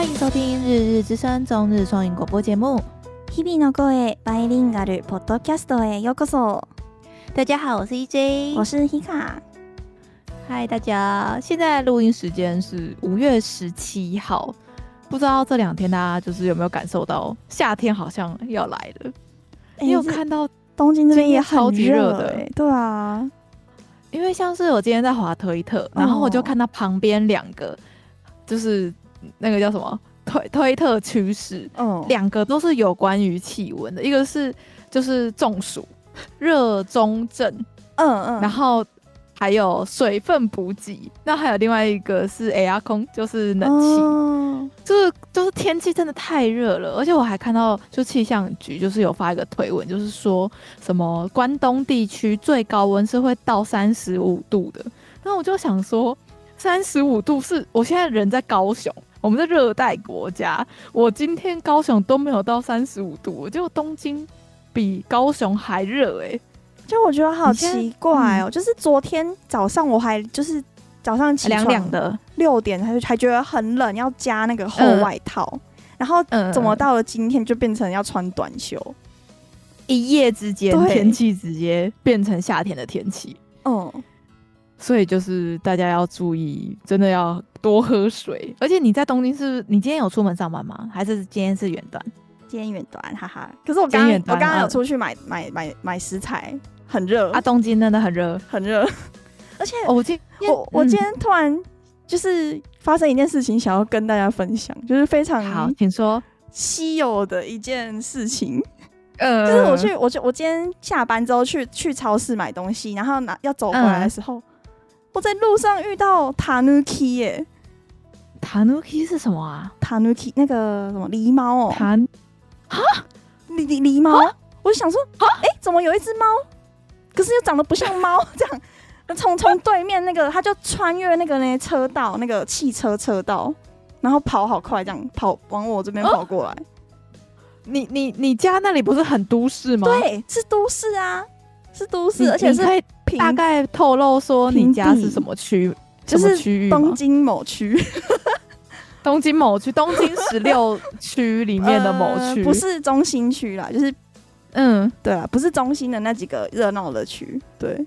欢迎收听《日日之声》中日双语广播节目。日々の声バイリンガルポッドキャストへようこそ。大家好，我是 EJ，我是 Hika。嗨，大家！现在录音时间是五月十七号，不知道这两天大家就是有没有感受到夏天好像要来了？欸、你有看到东京这边也超级热的、欸？对啊，因为像是我今天在滑推特，然后我就看到旁边两个，就是 那个叫什么？推推特趋势，嗯，两个都是有关于气温的，一个是就是中暑。热中症，嗯嗯，然后还有水分补给，那还有另外一个是 Air 空，就是冷气，嗯、就是就是天气真的太热了，而且我还看到就气象局就是有发一个推文，就是说什么关东地区最高温是会到三十五度的，那我就想说三十五度是我现在人在高雄，我们在热带国家，我今天高雄都没有到三十五度，结果东京。比高雄还热哎、欸，就我觉得好奇怪哦、喔。就是昨天早上我还就是早上起床凉凉的六点还还觉得很冷，要加那个厚外套，嗯、然后怎么到了今天就变成要穿短袖？一夜之间天气直接变成夏天的天气。嗯，所以就是大家要注意，真的要多喝水。而且你在东京是，是你今天有出门上班吗？还是今天是远端？今天远端，哈哈。可是我刚我刚刚有出去买买买买食材，很热啊！东京真的很热，很热。而且我今我我今天突然就是发生一件事情，想要跟大家分享，就是非常好，请说稀有的一件事情。呃，就是我去，我就我今天下班之后去去超市买东西，然后拿要走回来的时候，我在路上遇到 Tanuki 耶。Tanuki 是什么啊？Tanuki 那个什么狸猫哦。啊，狸狸狸猫，我就想说，哎、欸，怎么有一只猫？可是又长得不像猫，这样。从从对面那个，他就穿越那个呢车道，那个汽车车道，然后跑好快，这样跑往我这边跑过来。你你你家那里不是很都市吗？对，是都市啊，是都市，而且是大概透露说你家是什么区？就是东京某区。东京某区，东京十六区里面的某区、呃，不是中心区啦，就是，嗯，对啊，不是中心的那几个热闹的区，对。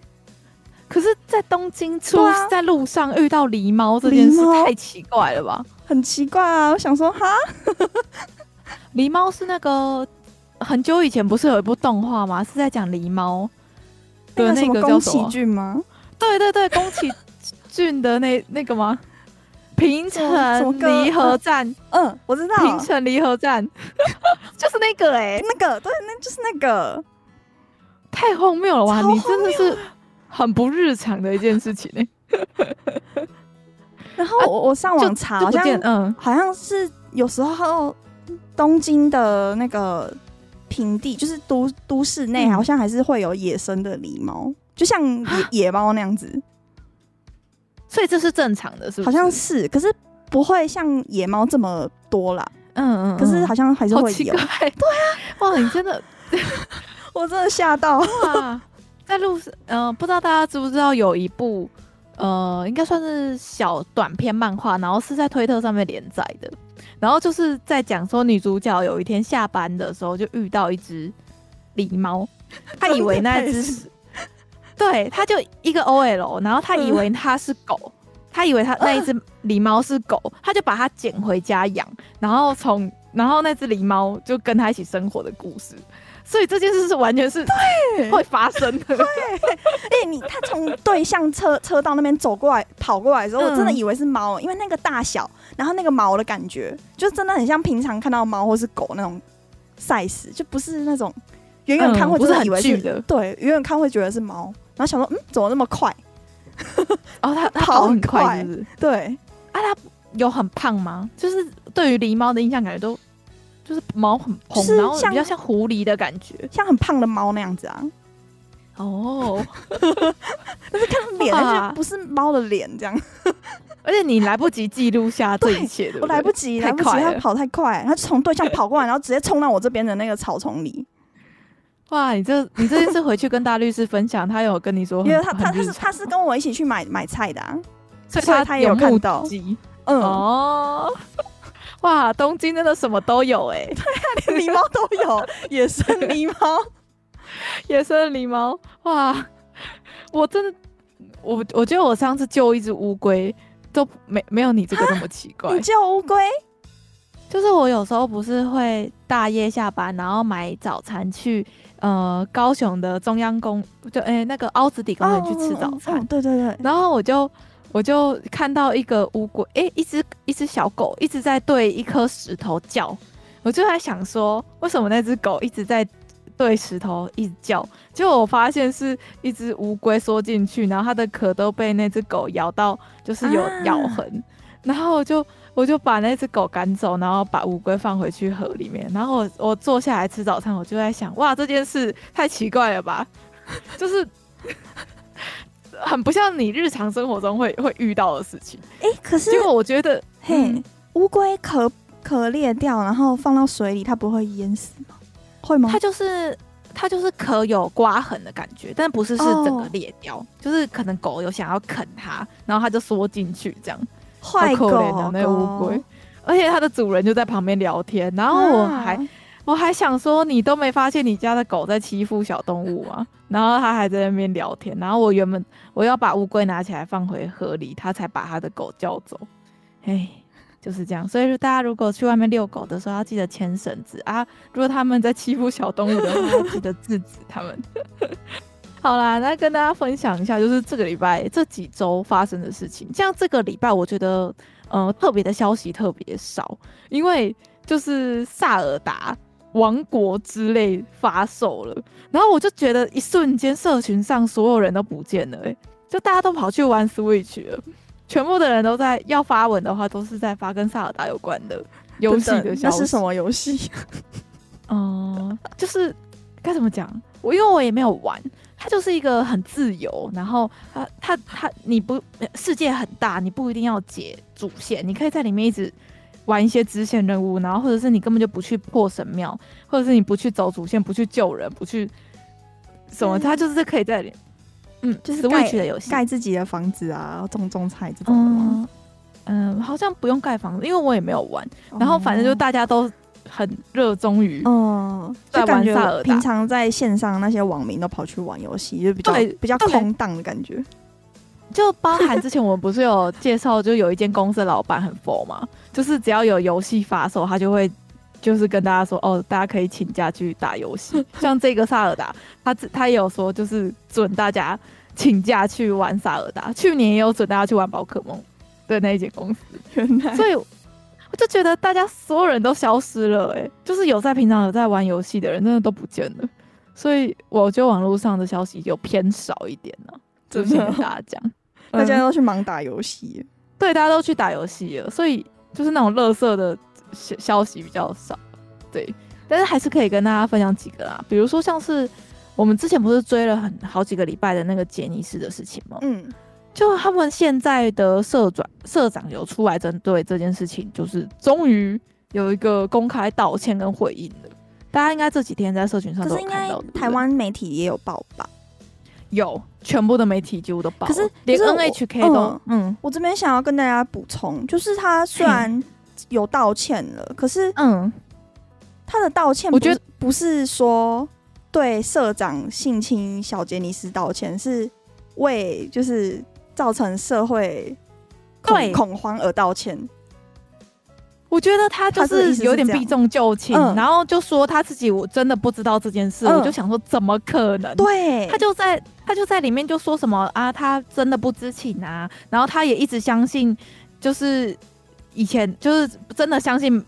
可是，在东京出、啊、在路上遇到狸猫这件事太奇怪了吧？很奇怪啊！我想说，哈，狸猫是那个很久以前不是有一部动画吗？是在讲狸猫的那个叫什么？宫崎骏吗？对对对，宫崎骏的那那个吗？平城离合站，嗯，我知道。平城离合站 就是那个哎、欸，那个对，那就是那个，太荒谬了哇！你真的是很不日常的一件事情哎、欸。然后我我上网查，好像嗯，好像是有时候东京的那个平地，就是都都市内，好像还是会有野生的狸猫，就像野野猫那样子。所以这是正常的，是不是？好像是，可是不会像野猫这么多啦。嗯嗯，可是好像还是会有。对啊，哇，你真的，我真的吓到哇！在路上，嗯、呃，不知道大家知不知道有一部，呃，应该算是小短篇漫画，然后是在推特上面连载的，然后就是在讲说女主角有一天下班的时候就遇到一只狸猫，她以为那只是。对，她就一个 OL，然后她以为它是狗，嗯、他以为她那一只狸猫是狗，她就把它捡回家养，然后从然后那只狸猫就跟她一起生活的故事，所以这件事是完全是对会发生的。对，哎、欸，你他从对向车车道那边走过来跑过来的时候，嗯、我真的以为是猫，因为那个大小，然后那个毛的感觉，就真的很像平常看到猫或是狗那种 size，就不是那种远远看会真的以为是、嗯、是的，对，远远看会觉得是猫。然后想说，嗯，怎么那么快？哦，他他 跑很快是不是？对啊，它有很胖吗？就是对于狸猫的印象，感觉都就是毛很蓬，然后比较像狐狸的感觉，像很胖的猫那样子啊。哦，但是看脸，而且不是猫的脸这样。而且你来不及记录下这一切的，我来不及，来不及，他跑太快，他从对向跑过来，然后直接冲到我这边的那个草丛里。哇，你这你这一次回去跟大律师分享，他有跟你说，因为他他他是他是跟我一起去买买菜的啊，所以他他也有看到，嗯。哦，哇，东京真的什么都有哎、欸，对啊，连狸猫都有，野生狸猫，野生狸猫，哇，我真的，我我觉得我上次救一只乌龟都没没有你这个那么奇怪。你救乌龟？就是我有时候不是会大夜下班，然后买早餐去呃高雄的中央公就哎、欸、那个凹子底公园去吃早餐，哦哦哦，对对对，然后我就。我就看到一个乌龟，哎、欸，一只一只小狗一直在对一颗石头叫，我就在想说，为什么那只狗一直在对石头一直叫？结果我发现是一只乌龟缩进去，然后它的壳都被那只狗咬到，就是有咬痕。啊、然后我就我就把那只狗赶走，然后把乌龟放回去河里面。然后我我坐下来吃早餐，我就在想，哇，这件事太奇怪了吧？就是。很不像你日常生活中会会遇到的事情。哎、欸，可是因为我觉得，嘿，乌龟壳壳裂掉，然后放到水里，它不会淹死吗？会吗？它就是它就是壳有刮痕的感觉，但不是是整个裂掉，哦、就是可能狗有想要啃它，然后它就缩进去这样。坏狗，好可怜的那个乌龟，而且它的主人就在旁边聊天，然后我还。啊我还想说，你都没发现你家的狗在欺负小动物吗？然后他还在那边聊天。然后我原本我要把乌龟拿起来放回河里，他才把他的狗叫走。哎，就是这样。所以说，大家如果去外面遛狗的时候，要记得牵绳子啊。如果他们在欺负小动物的话，记得制止他们。好啦，那跟大家分享一下，就是这个礼拜这几周发生的事情。像这个礼拜，我觉得呃特别的消息特别少，因为就是萨尔达。王国之泪发售了，然后我就觉得一瞬间社群上所有人都不见了，欸，就大家都跑去玩 Switch 了，全部的人都在要发文的话，都是在发跟萨尔达有关的游戏的消息。那是什么游戏？嗯，就是该怎么讲？我因为我也没有玩，它就是一个很自由，然后它它它你不世界很大，你不一定要解主线，你可以在里面一直。玩一些支线任务，然后或者是你根本就不去破神庙，或者是你不去走主线，不去救人，不去什么，他就是可以在里，嗯，就是盖的游戏，盖自己的房子啊，种种菜这种的吗？嗯，好像不用盖房子，因为我也没有玩。然后反正就大家都很热衷于，嗯，在玩萨尔达。平常在线上那些网民都跑去玩游戏，就比较比较空荡的感觉。就包含之前我们不是有介绍，就有一间公司的老板很佛嘛，就是只要有游戏发售，他就会就是跟大家说，哦，大家可以请假去打游戏。像这个萨尔达，他他也有说，就是准大家请假去玩萨尔达。去年也有准大家去玩宝可梦的那一间公司。原来，所以我就觉得大家所有人都消失了，欸，哎，就是有在平常有在玩游戏的人，真的都不见了。所以我觉得网络上的消息就偏少一点了，就是跟大家讲。大家都去忙打游戏，嗯，对，大家都去打游戏了，所以就是那种乐色的消消息比较少，对，但是还是可以跟大家分享几个啦，比如说像是我们之前不是追了很好几个礼拜的那个杰尼斯的事情吗？嗯，就他们现在的社长社长有出来针对这件事情，就是终于有一个公开道歉跟回应了，大家应该这几天在社群上都有看到的，台湾媒体也有报吧？有，全部的媒体几乎都报，可是连 NHK 都嗯，嗯，我这边想要跟大家补充，就是他虽然有道歉了，可是嗯，他的道歉，我觉得不是说对社长性侵小杰尼斯道歉，是为就是造成社会恐恐慌而道歉。我觉得他就是有点避重就轻，嗯、然后就说他自己我真的不知道这件事，嗯、我就想说怎么可能？对，他就在他就在里面就说什么啊，他真的不知情啊，然后他也一直相信，就是以前就是真的相信，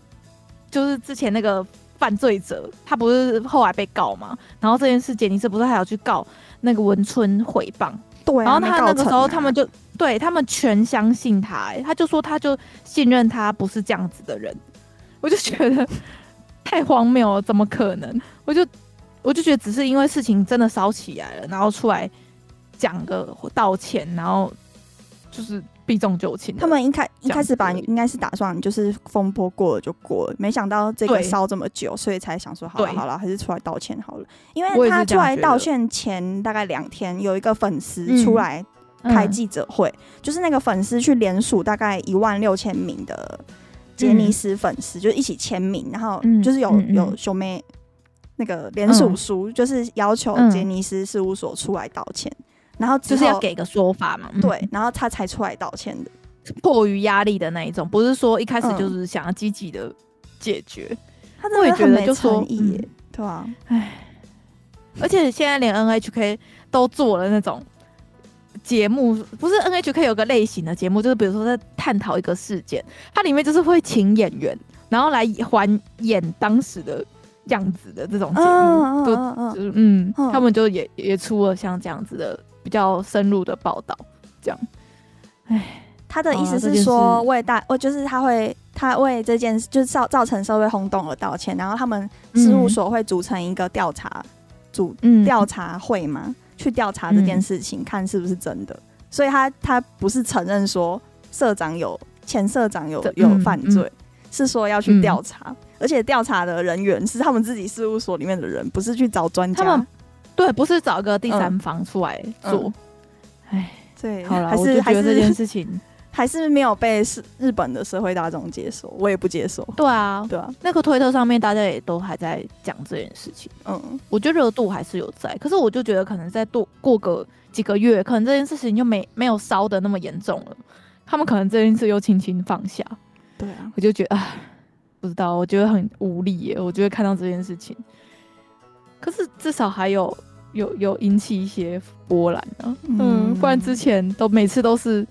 就是之前那个犯罪者，他不是后来被告嘛，然后这件事杰尼斯不是还要去告那个文春诽谤？对、啊，然后他那个时候他们就。对他们全相信他，他就说他就信任他不是这样子的人，我就觉得太荒谬了，怎么可能？我就我就觉得只是因为事情真的烧起来了，然后出来讲个道歉，然后就是避重就轻。他们一开一开始把应该是打算就是风波过了就过了，没想到这个烧这么久，所以才想说好了好了，还是出来道歉好了。因为他出来道歉前大概两天，有一个粉丝出来。开记者会，嗯、就是那个粉丝去联署大概一万六千名的杰尼斯粉丝，就一起签名，然后就是有有兄妹那个联署书，就是要求杰尼斯事务所出来道歉，然后就是要给个说法嘛，对，然后他才出来道歉的，迫于压力的那一种，不是说一开始就是想要积极的解决，他真的很没诚意耶，对啊，哎，而且现在连 NHK 都做了那种。节目不是 NHK 有个类型的节目，就是比如说在探讨一个事件，它里面就是会请演员，然后来还演当时的样子的这种节目，都就是嗯，他们就也也出了像这样子的比较深入的报道，这样。哎，他的意思是说为大，我就是他会他为这件事就是造造成社会轰动而道歉，然后他们事务所会组成一个调查组调查会吗？去调查这件事情，嗯、看是不是真的。所以他他不是承认说社长有前社长有有犯罪，是说要去调查，嗯、而且调查的人员是他们自己事务所里面的人，不是去找专家。他们对，不是找个第三方出来做。哎、嗯，对，好了，还是还是这件事情。还是没有被是日本的社会大众接受，我也不接受。对啊，对啊，那个推特上面大家也都还在讲这件事情。嗯，我觉得热度还是有在，可是我就觉得可能再多过个几个月，可能这件事情就没没有烧的那么严重了。他们可能这件事又轻轻放下。对啊，我就觉得啊，不知道，我觉得很无力耶。我觉得看到这件事情，可是至少还有有有引起一些波澜啊。嗯，嗯，不然之前都每次都是。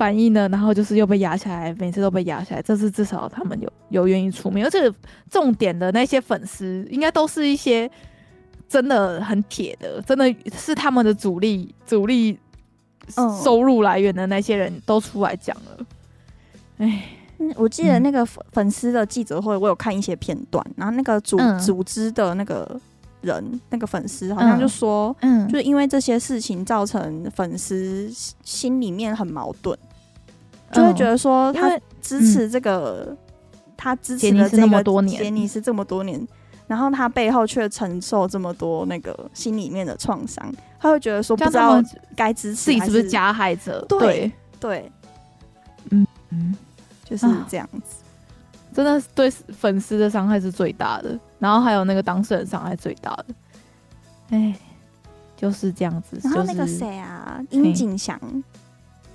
反应呢，然后就是又被压下来，每次都被压下来。这次至少他们有有愿意出面，而且重点的那些粉丝，应该都是一些真的很铁的，真的是他们的主力主力收入来源的那些人都出来讲了。哎、嗯，我记得那个粉粉丝的记者会，我有看一些片段，然后那个组、嗯、组织的那个人，那个粉丝好像就说，嗯，就是因为这些事情造成粉丝心里面很矛盾。就会觉得说他支持这个，嗯、他支持了这么多年，杰尼斯这么多年，然后他背后却承受这么多那个心里面的创伤，他会觉得说不知道该支持自己是不是加害者？对对，对嗯嗯，就是这样子，啊、真的对粉丝的伤害是最大的，然后还有那个当事人伤害最大的，哎，就是这样子。然后那个谁啊，樱井翔。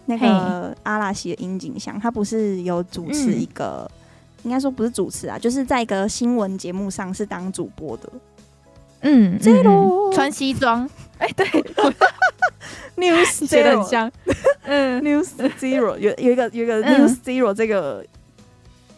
那个阿拉西的樱井翔，他不是有主持一个，应该说不是主持啊，就是在一个新闻节目上是当主播的。嗯，Zero。穿西装，哎，对，News Zero 很像，嗯，News Zero 有有一个有一个 News Zero 这个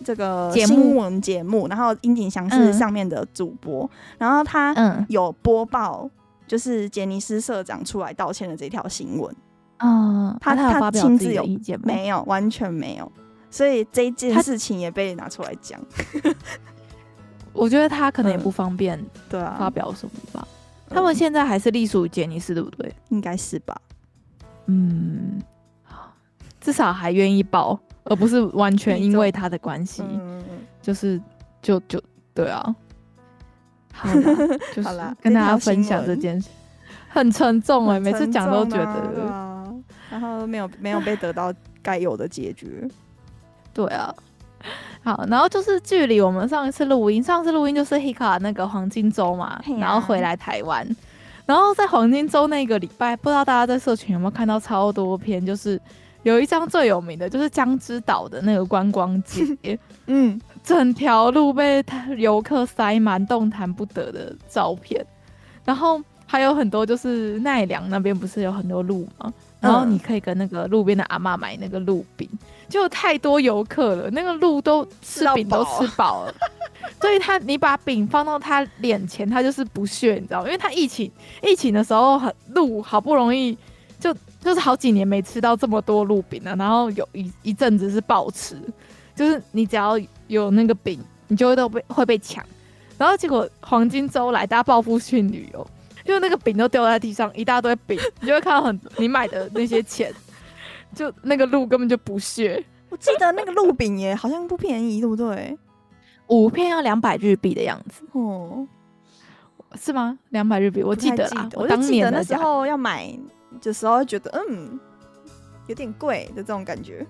这个新闻节目，然后樱井祥是上面的主播，然后他有播报，就是杰尼斯社长出来道歉的这条新闻。嗯，他他亲自有意见没有？完全没有，所以这一件事情也被拿出来讲。我觉得他可能也不方便，对啊，发表什么吧。他们现在还是隶属于杰尼斯，对不对？应该是吧。嗯，至少还愿意报，而不是完全因为他的关系，就是就就对啊。好了，就是跟大家分享这件事，很沉重哎，每次讲都觉得。然后没有没有被得到该有的解决，对啊，好，然后就是距离我们上一次录音，上次录音就是 Hika 那个黄金周嘛，啊、然后回来台湾，然后在黄金周那个礼拜，不知道大家在社群有没有看到超多篇，就是有一张最有名的，就是江之岛的那个观光节，嗯，整条路被游客塞满，动弹不得的照片，然后还有很多就是奈良那边不是有很多路吗？然后你可以跟那个路边的阿嬷买那个鹿饼，就太多游客了，那个鹿都吃饼都吃饱了，所以他你把饼放到他脸前，他就是不屑，你知道吗？因为他疫情疫情的时候很鹿好不容易就就是好几年没吃到这么多鹿饼了，然后有一一阵子是暴吃，就是你只要有那个饼，你就会都被会被抢，然后结果黄金周来，大家报复性旅游。就那个饼都掉在地上，一大堆饼，你就会看到很你买的那些钱，就那个鹿根本就不屑。我记得那个鹿饼耶，好像不便宜，对不对？五片要两百日币的样子，哦，是吗？两百日币，我记得啦。我当年的时候要买的时候，觉得嗯，有点贵的这种感觉。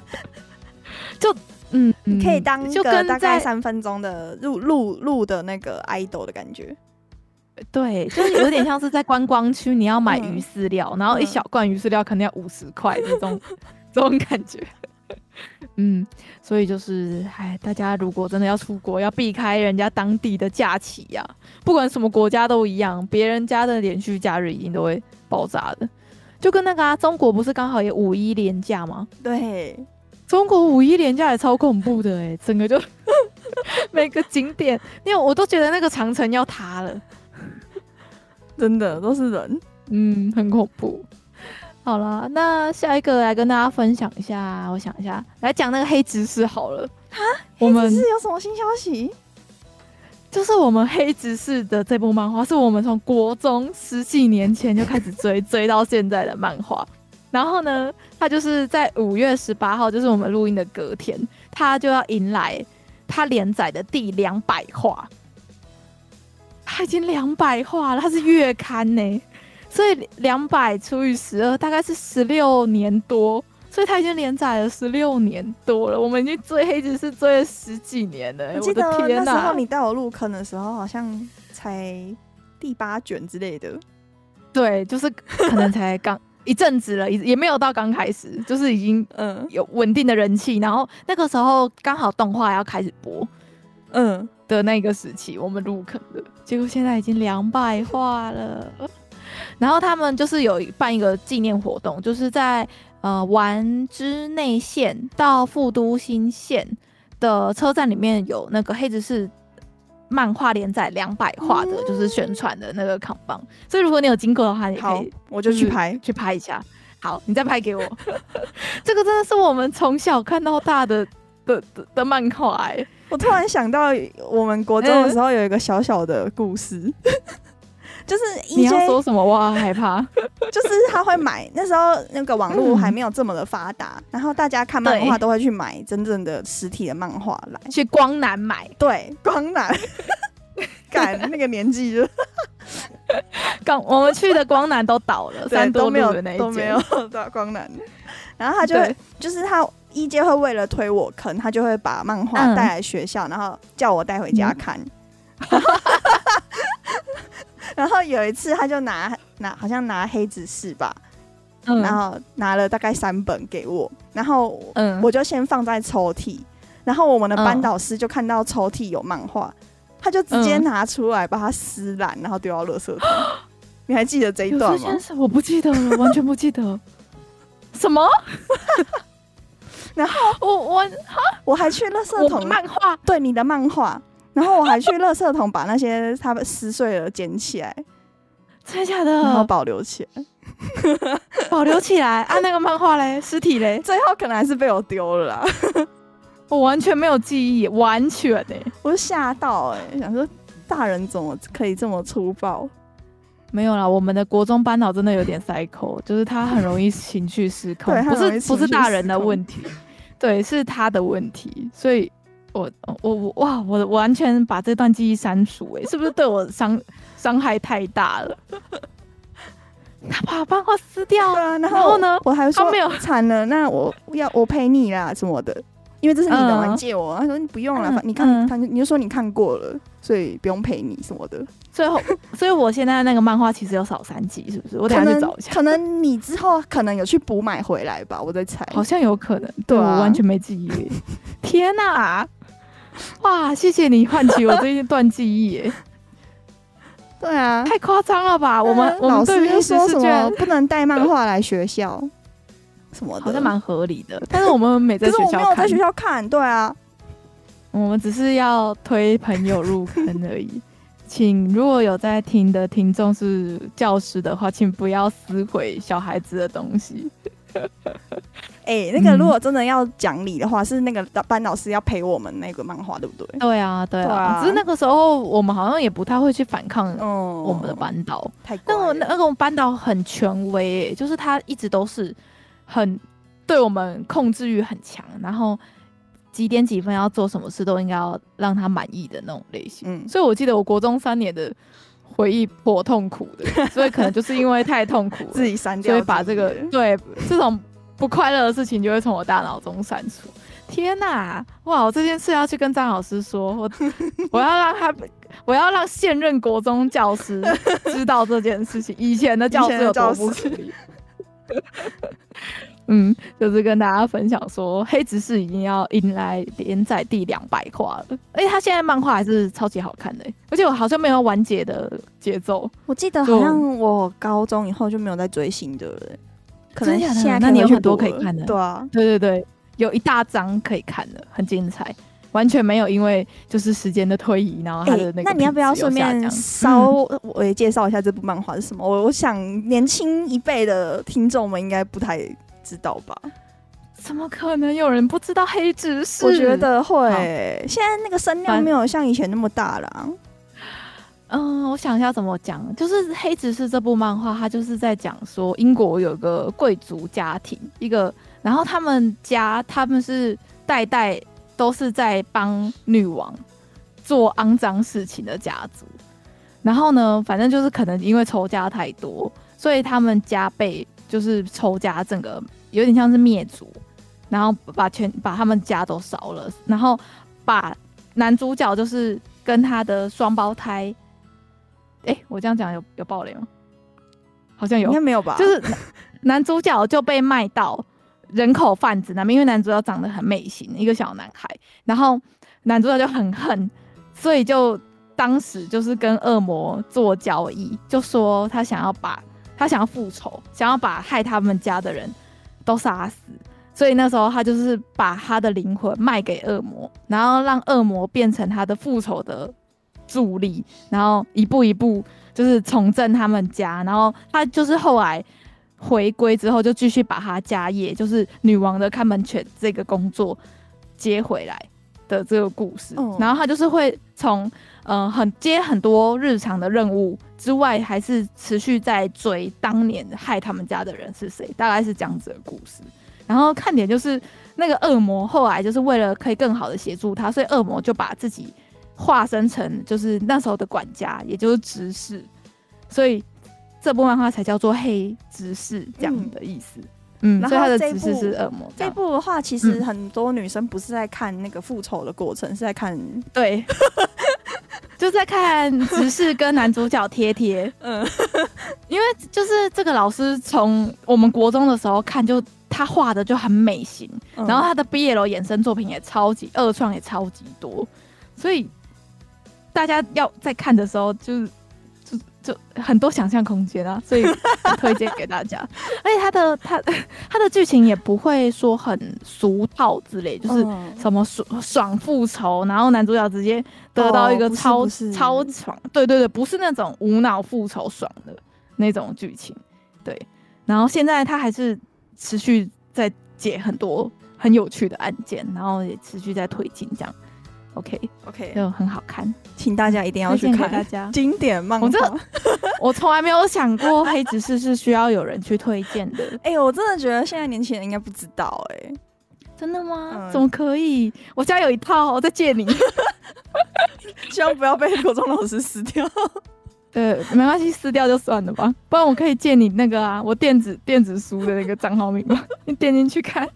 就嗯，你可以当一个大概三分钟的录录录的那个 idol 的感觉。对，就是有点像是在观光区，你要买鱼饲料，嗯、然后一小罐鱼饲料可能要五十块这种 这种感觉。嗯，所以就是，哎，大家如果真的要出国，要避开人家当地的假期呀、啊，不管什么国家都一样，别人家的连续假日一定都会爆炸的。就跟那个啊，中国不是刚好也五一连假吗？对，中国五一连假也超恐怖的哎、欸，整个就 每个景点，因为我都觉得那个长城要塌了，真的都是人，嗯，很恐怖。好了，那下一个来跟大家分享一下，我想一下，来讲那个黑执事好了。哈，黑执事有什么新消息？就是我们黑执事的这部漫画，是我们从国中十几年前就开始追，追到现在的漫画。然后呢，它就是在五月十八号，就是我们录音的隔天，它就要迎来它连载的第两百话。它已经两百话了，它是月刊呢。所以两百除以十二，大概是十六年多，所以他已经连载了十六年多了。我们已经追黑执事追了十几年了。我记得我的天哪，那时候你带我入坑的时候，好像才第八卷之类的。对，就是可能才刚一阵子了，也没有到刚开始，就是已经嗯有稳定的人气。然后那个时候刚好动画要开始播，嗯的那个时期，我们入坑的。结果现在已经两百话了。然后他们就是有办一个纪念活动，就是在呃丸之内线到富都新线的车站里面有那个黑执事漫画连载两百话的，就是宣传的那个扛棒。所以如果你有经过的话，你可以我就去拍去拍一下。好，你再拍给我。这个真的是我们从小看到大的的的，的漫画哎！我突然想到，我们国中的时候有一个小小的故事。就是你要说什么？我好害怕。就是他会买，那时候那个网络还没有这么的发达，嗯、然后大家看漫画都会去买真正的实体的漫画来，去光南买。对，光南，赶那个年纪就 刚我们去的光南都倒了，三多路的那一都没有到光南。然后他就会就是他 EJ 会为了推我坑，他就会把漫画带来学校，嗯、然后叫我带回家看。嗯 然后有一次，他就拿拿好像拿黑执事吧，嗯、然后拿了大概三本给我，然后我就先放在抽屉，然后我们的班导师就看到抽屉有漫画，他就直接拿出来把它撕烂，然后丢到垃圾桶。嗯、你还记得这一段吗？我不记得了，完全不记得。什么？然后我我我还去垃圾桶漫画，对你的漫画。然后我还去垃圾桶把那些他们撕碎了捡起来，真的假的？然后保留起来，保留起来啊！那个漫画嘞，尸体嘞，最后可能还是被我丢了啦。我完全没有记忆，完全哎、欸，我吓到哎、欸，想说大人怎么可以这么粗暴？没有啦，我们的国中班导真的有点 psycho，就是他很容易情绪失控，不是不是大人的问题，对，是他的问题，所以。我我我哇！我完全把这段记忆删除，哎，是不是对我伤伤害太大了？他把漫画撕掉了，然后呢？我还说没有惨了，那我要我陪你啦什么的，因为这是你的，我借我。他说你不用了，你看他，你就说你看过了，所以不用陪你什么的。最后，所以我现在那个漫画其实有少三集，是不是？我等下去找一下。可能你之后可能有去补买回来吧，我在猜。好像有可能，对我完全没记忆。天哪！哇！谢谢你唤起我这一段记忆耶。对啊，太夸张了吧？我们、嗯、老师又说什么不能带漫画来学校什么的，好像蛮合理的。但是我们没在学校看，没有在学校看。对啊，我们只是要推朋友入坑而已。请如果有在听的听众是教师的话，请不要撕毁小孩子的东西。哎、欸，那个如果真的要讲理的话，嗯、是那个班老师要陪我们那个漫画，对不对？对啊，对啊。只是那个时候我们好像也不太会去反抗我们的班导。太、嗯，那个那个班导很权威、欸，就是他一直都是很对我们控制欲很强，然后几点几分要做什么事都应该要让他满意的那种类型。嗯，所以我记得我国中三年的回忆颇痛苦的，所以可能就是因为太痛苦了，自己删掉，所以把这个对这种。不快乐的事情就会从我大脑中删除。天哪、啊，哇！我这件事要去跟张老师说，我 我要让他，我要让现任国中教师 知道这件事情，以前的教师有多不可以。嗯，就是跟大家分享说，《黑执事》已经要迎来连载第两百话了，而且他现在漫画还是超级好看的，而且我好像没有完结的节奏。我记得好像我高中以后就没有再追新的了，可能现在那你有很多可以看的。对啊，对对对，有一大张可以看的，很精彩，完全没有因为就是时间的推移，然后他的那个、欸。那你要不要顺便稍微介绍一下这部漫画是什么？我我想年轻一辈的听众们应该不太。知道吧？怎么可能有人不知道黑执事？我觉得会。现在那个声量没有像以前那么大了。嗯，我想一下怎么讲。就是《黑执事》这部漫画，它就是在讲说英国有个贵族家庭，一个，然后他们家他们是代代都是在帮女王做肮脏事情的家族。然后呢，反正就是可能因为仇家太多，所以他们家被。就是仇家整个有点像是灭族，然后把全把他们家都烧了，然后把男主角就是跟他的双胞胎，哎、欸，我这样讲有有暴雷吗？好像有，应该没有吧？就是 男主角就被卖到人口贩子那边，因为男主角长得很美型，一个小男孩，然后男主角就很恨，所以就当时就是跟恶魔做交易，就说他想要把。他想要复仇，想要把害他们家的人都杀死，所以那时候他就是把他的灵魂卖给恶魔，然后让恶魔变成他的复仇的助力，然后一步一步就是重振他们家，然后他就是后来回归之后，就继续把他家业，就是女王的看门犬这个工作接回来的这个故事，然后他就是会从。嗯、很接很多日常的任务之外，还是持续在追当年害他们家的人是谁，大概是这样子的故事。然后看点就是那个恶魔后来就是为了可以更好的协助他，所以恶魔就把自己化身成就是那时候的管家，也就是执事，所以这部漫画才叫做黑执事这样的意思。嗯，所以他的姿势是恶魔。这部的话，其实很多女生不是在看那个复仇的过程，嗯、是在看 对，就在看执事跟男主角贴贴。嗯，因为就是这个老师从我们国中的时候看，就他画的就很美型，嗯、然后他的 BL 衍生作品也超级二创也超级多，所以大家要在看的时候就是。就很多想象空间啊，所以推荐给大家。而且他的他他的剧情也不会说很俗套之类，就是什么爽爽复仇，然后男主角直接得到一个超、哦、超爽，对对对，不是那种无脑复仇爽的那种剧情。对，然后现在他还是持续在解很多很有趣的案件，然后也持续在推进这样。OK OK，就很好看，请大家一定要去看。大家经典漫画，我从来没有想过黑执事是需要有人去推荐的。哎、欸，我真的觉得现在年轻人应该不知道、欸。哎，真的吗？嗯、怎么可以？我家有一套，我再借你。希望不要被国中老师撕掉。呃，没关系，撕掉就算了吧。不然我可以借你那个啊，我电子电子书的那个账号密码，你点进去看。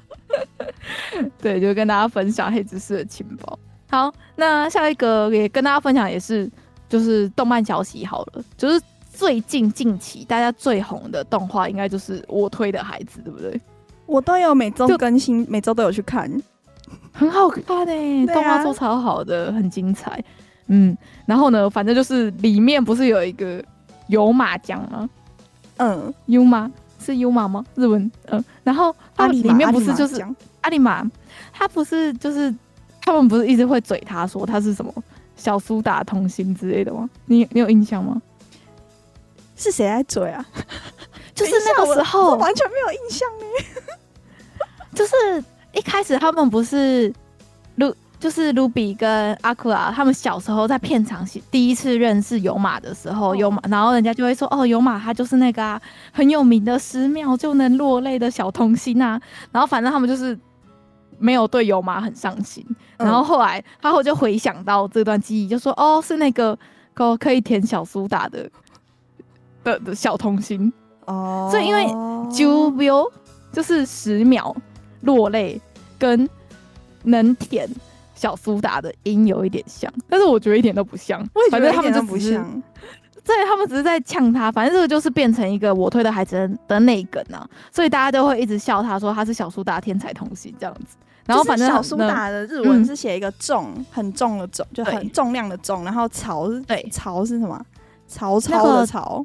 对，就跟大家分享黑执事的情报。好，那下一个也跟大家分享，也是就是动漫消息好了，就是最近近期大家最红的动画，应该就是我推的孩子，对不对？我都有每周更新，每周都有去看，很好看诶、欸，啊、动画做超好的，很精彩。嗯，然后呢，反正就是里面不是有一个有马奖吗？嗯，优马是优马吗？日文嗯，然后它里面不是就是阿里马，它不是就是。他们不是一直会嘴他说他是什么小苏打童星之类的吗？你你有印象吗？是谁在嘴啊？就是那个时候完全没有印象呢。就是一开始他们不是卢，就是卢比跟阿库拉他们小时候在片场第一次认识有马的时候，有马，然后人家就会说哦，有马他就是那个啊很有名的十秒就能落泪的小童星啊。然后反正他们就是。没有对油麻很上心，然后后来他后就回想到这段记忆，就说：“哦，是那个可可以舔小苏打的的的小童星哦。”所以因为九秒就是十秒落泪，跟能舔小苏打的音有一点像，但是我觉得一点都不像。我也觉得他们就不像。对，他们只是在呛他，反正这个就是变成一个我推的孩子的内梗啊，所以大家都会一直笑他说他是小苏打天才童星这样子。然后反正小苏打的日文是写一个重，嗯、很重的重，就很重量的重。然后曹是对，曹是什么？曹操的曹，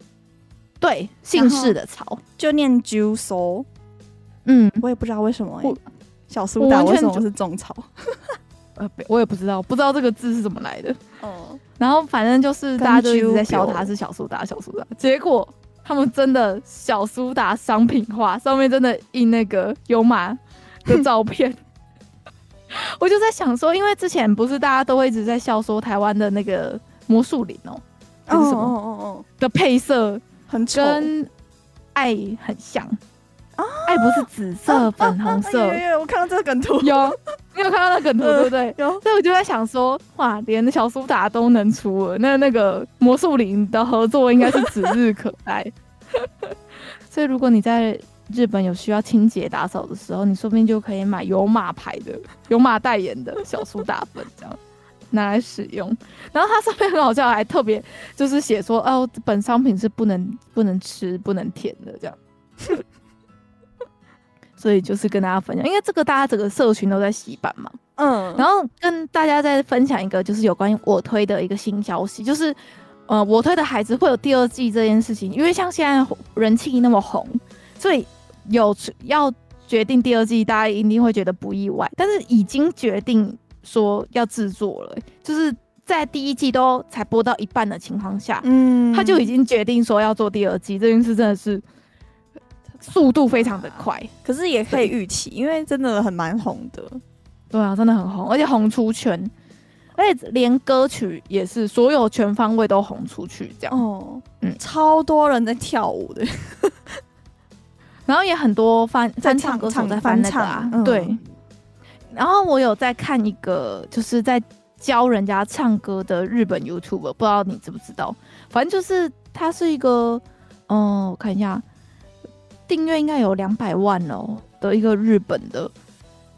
对，姓氏的曹，就念 Juso。嗯，我也不知道为什么、欸，小苏打为什么是种草？呃，我也不知道，不知道这个字是怎么来的。哦。然后反正就是大家就一直在笑他是小苏打，小苏打。结果他们真的小苏打商品化，上面真的印那个有马 的照片。我就在想说，因为之前不是大家都会一直在笑说台湾的那个魔术林哦，是什么？哦哦哦的配色很跟爱很像。爱不是紫色、粉红色。我看到这个梗图，有，你有看到那个梗图对不对？有。所以我就在想说，哇，连小苏打都能出了，那那个魔术林的合作应该是指日可待。所以如果你在日本有需要清洁打扫的时候，你说不定就可以买有马牌的、有马代言的小苏打粉，这样拿来使用。然后它上面很好笑，还特别就是写说，哦，本商品是不能不能吃、不能舔的，这样。所以就是跟大家分享，因为这个大家整个社群都在洗版嘛，嗯，然后跟大家再分享一个，就是有关于我推的一个新消息，就是呃，我推的孩子会有第二季这件事情，因为像现在人气那么红，所以有要决定第二季，大家一定会觉得不意外。但是已经决定说要制作了，就是在第一季都才播到一半的情况下，嗯，他就已经决定说要做第二季，这件事真的是。速度非常的快，可是也可以预期，因为真的很蛮红的。对啊，真的很红，而且红出圈，而且连歌曲也是所有全方位都红出去，这样。哦，嗯，超多人在跳舞的，然后也很多翻翻唱歌手在翻那个啊，嗯、对。然后我有在看一个，就是在教人家唱歌的日本 YouTuber，不知道你知不知道？反正就是他是一个，嗯，我看一下。订阅应该有两百万哦的一个日本的，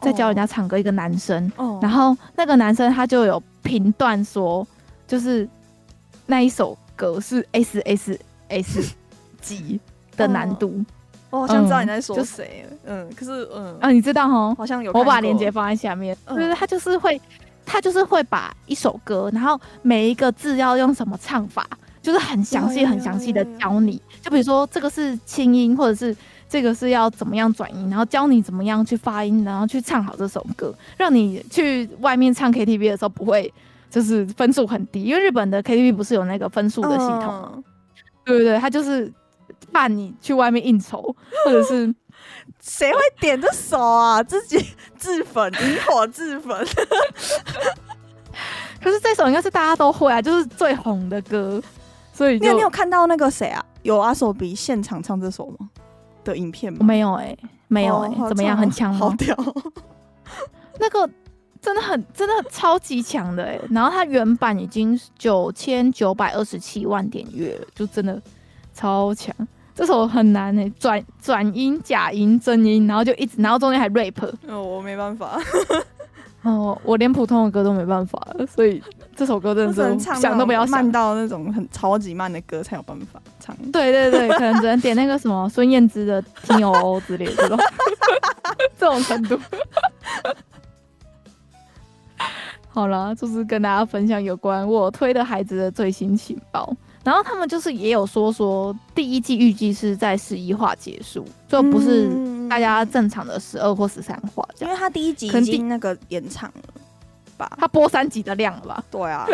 在教人家唱歌一个男生，oh. 然后那个男生他就有评断说，就是那一首歌是 S S S 级的难度。我好像知道你在说谁，嗯，可是嗯。啊，你知道哈，好像有，我把链接放在下面，就是他就是会，他就是会把一首歌，然后每一个字要用什么唱法。就是很详细、很详细的教你，就比如说这个是轻音，或者是这个是要怎么样转音，然后教你怎么样去发音，然后去唱好这首歌，让你去外面唱 KTV 的时候不会就是分数很低，因为日本的 KTV 不是有那个分数的系统吗？嗯、对不对？他就是怕你去外面应酬，或者是 谁会点这首啊？自己自粉，引火自粉。可是这首应该是大家都会啊，就是最红的歌。所以你有你有看到那个谁啊？有 YOASOBI 现场唱这首吗？的影片吗？没有哎、欸，没有哎、欸，哦、怎么样？很强吗？好屌！那个真的很真的超级强的哎、欸。然后它原版已经九千九百二十七万点阅了，就真的超强。这首很难哎、欸，转转音、假音、真音，然后就一直，然后中间还 rap。哦，我没办法。哦，我连普通的歌都没办法了，所以这首歌真的是想都不要想，慢到那种很超级慢的歌才有办法唱。对对对，可能只能点那个什么孙燕姿的《听哦哦》之类的这种 这种程度。好了，就是跟大家分享有关我推的孩子的最新情报。然后他们就是也有说说第一季预计是在十一话结束，就不是大家正常的十二或十三话这样，因为他第一集已经那个延长了吧？他播三集的量了吧？对啊，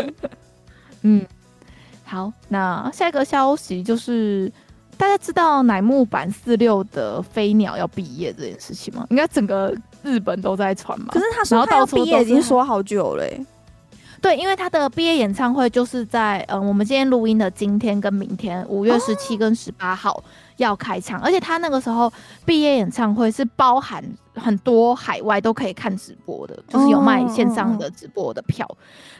嗯，好，那下一个消息就是大家知道乃木坂四六的飞鸟要毕业这件事情吗？应该整个日本都在传嘛。可是他说他要毕业已经说好久了欸。对，因为他的毕业演唱会就是在嗯，我们今天录音的今天跟明天，五月十七跟十八号要开唱，而且他那个时候毕业演唱会是包含很多海外都可以看直播的，就是有卖线上的直播的票。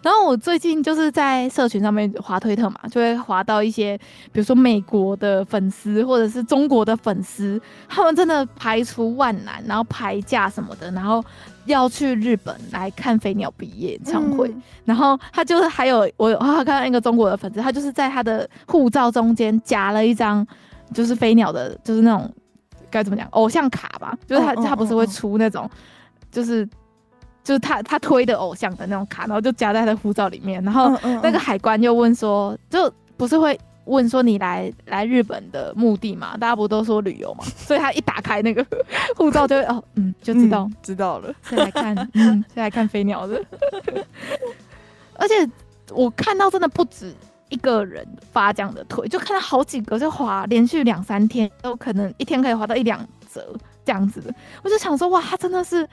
然后我最近就是在社群上面划推特嘛，就会划到一些，比如说美国的粉丝或者是中国的粉丝，他们真的排除万难，然后排假什么的，然后。要去日本来看飞鸟毕业演唱会，嗯、然后他就是还有我我看到一个中国的粉丝，他就是在他的护照中间夹了一张就是飞鸟的，就是那种该怎么讲偶像卡吧，就是他、哦、他不是会出那种就是就是他他推的偶像的那种卡，然后就夹在他的护照里面，然后那个海关又问说，就不是会。问说你来来日本的目的嘛？大家不都说旅游嘛？所以他一打开那个 护照就会哦，嗯，就知道、嗯、知道了。再来看，嗯，再来看飞鸟的。而且我看到真的不止一个人发这样的推，就看到好几个就滑，连续两三天都可能一天可以滑到一两折这样子的。我就想说，哇，他真的是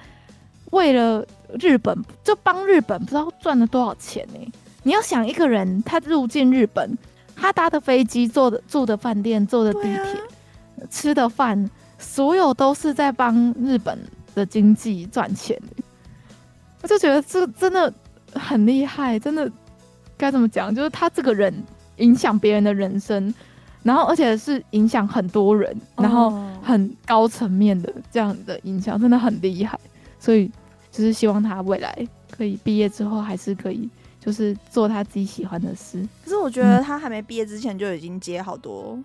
为了日本，就帮日本，不知道赚了多少钱呢？你要想一个人他入境日本。他搭的飞机、坐的住的饭店、坐的地铁、啊、吃的饭，所有都是在帮日本的经济赚钱。我就觉得这真的很厉害，真的该怎么讲？就是他这个人影响别人的人生，然后而且是影响很多人，然后很高层面的这样的影响，真的很厉害。所以就是希望他未来可以毕业之后还是可以。就是做他自己喜欢的事，可是我觉得他还没毕业之前就已经接好多，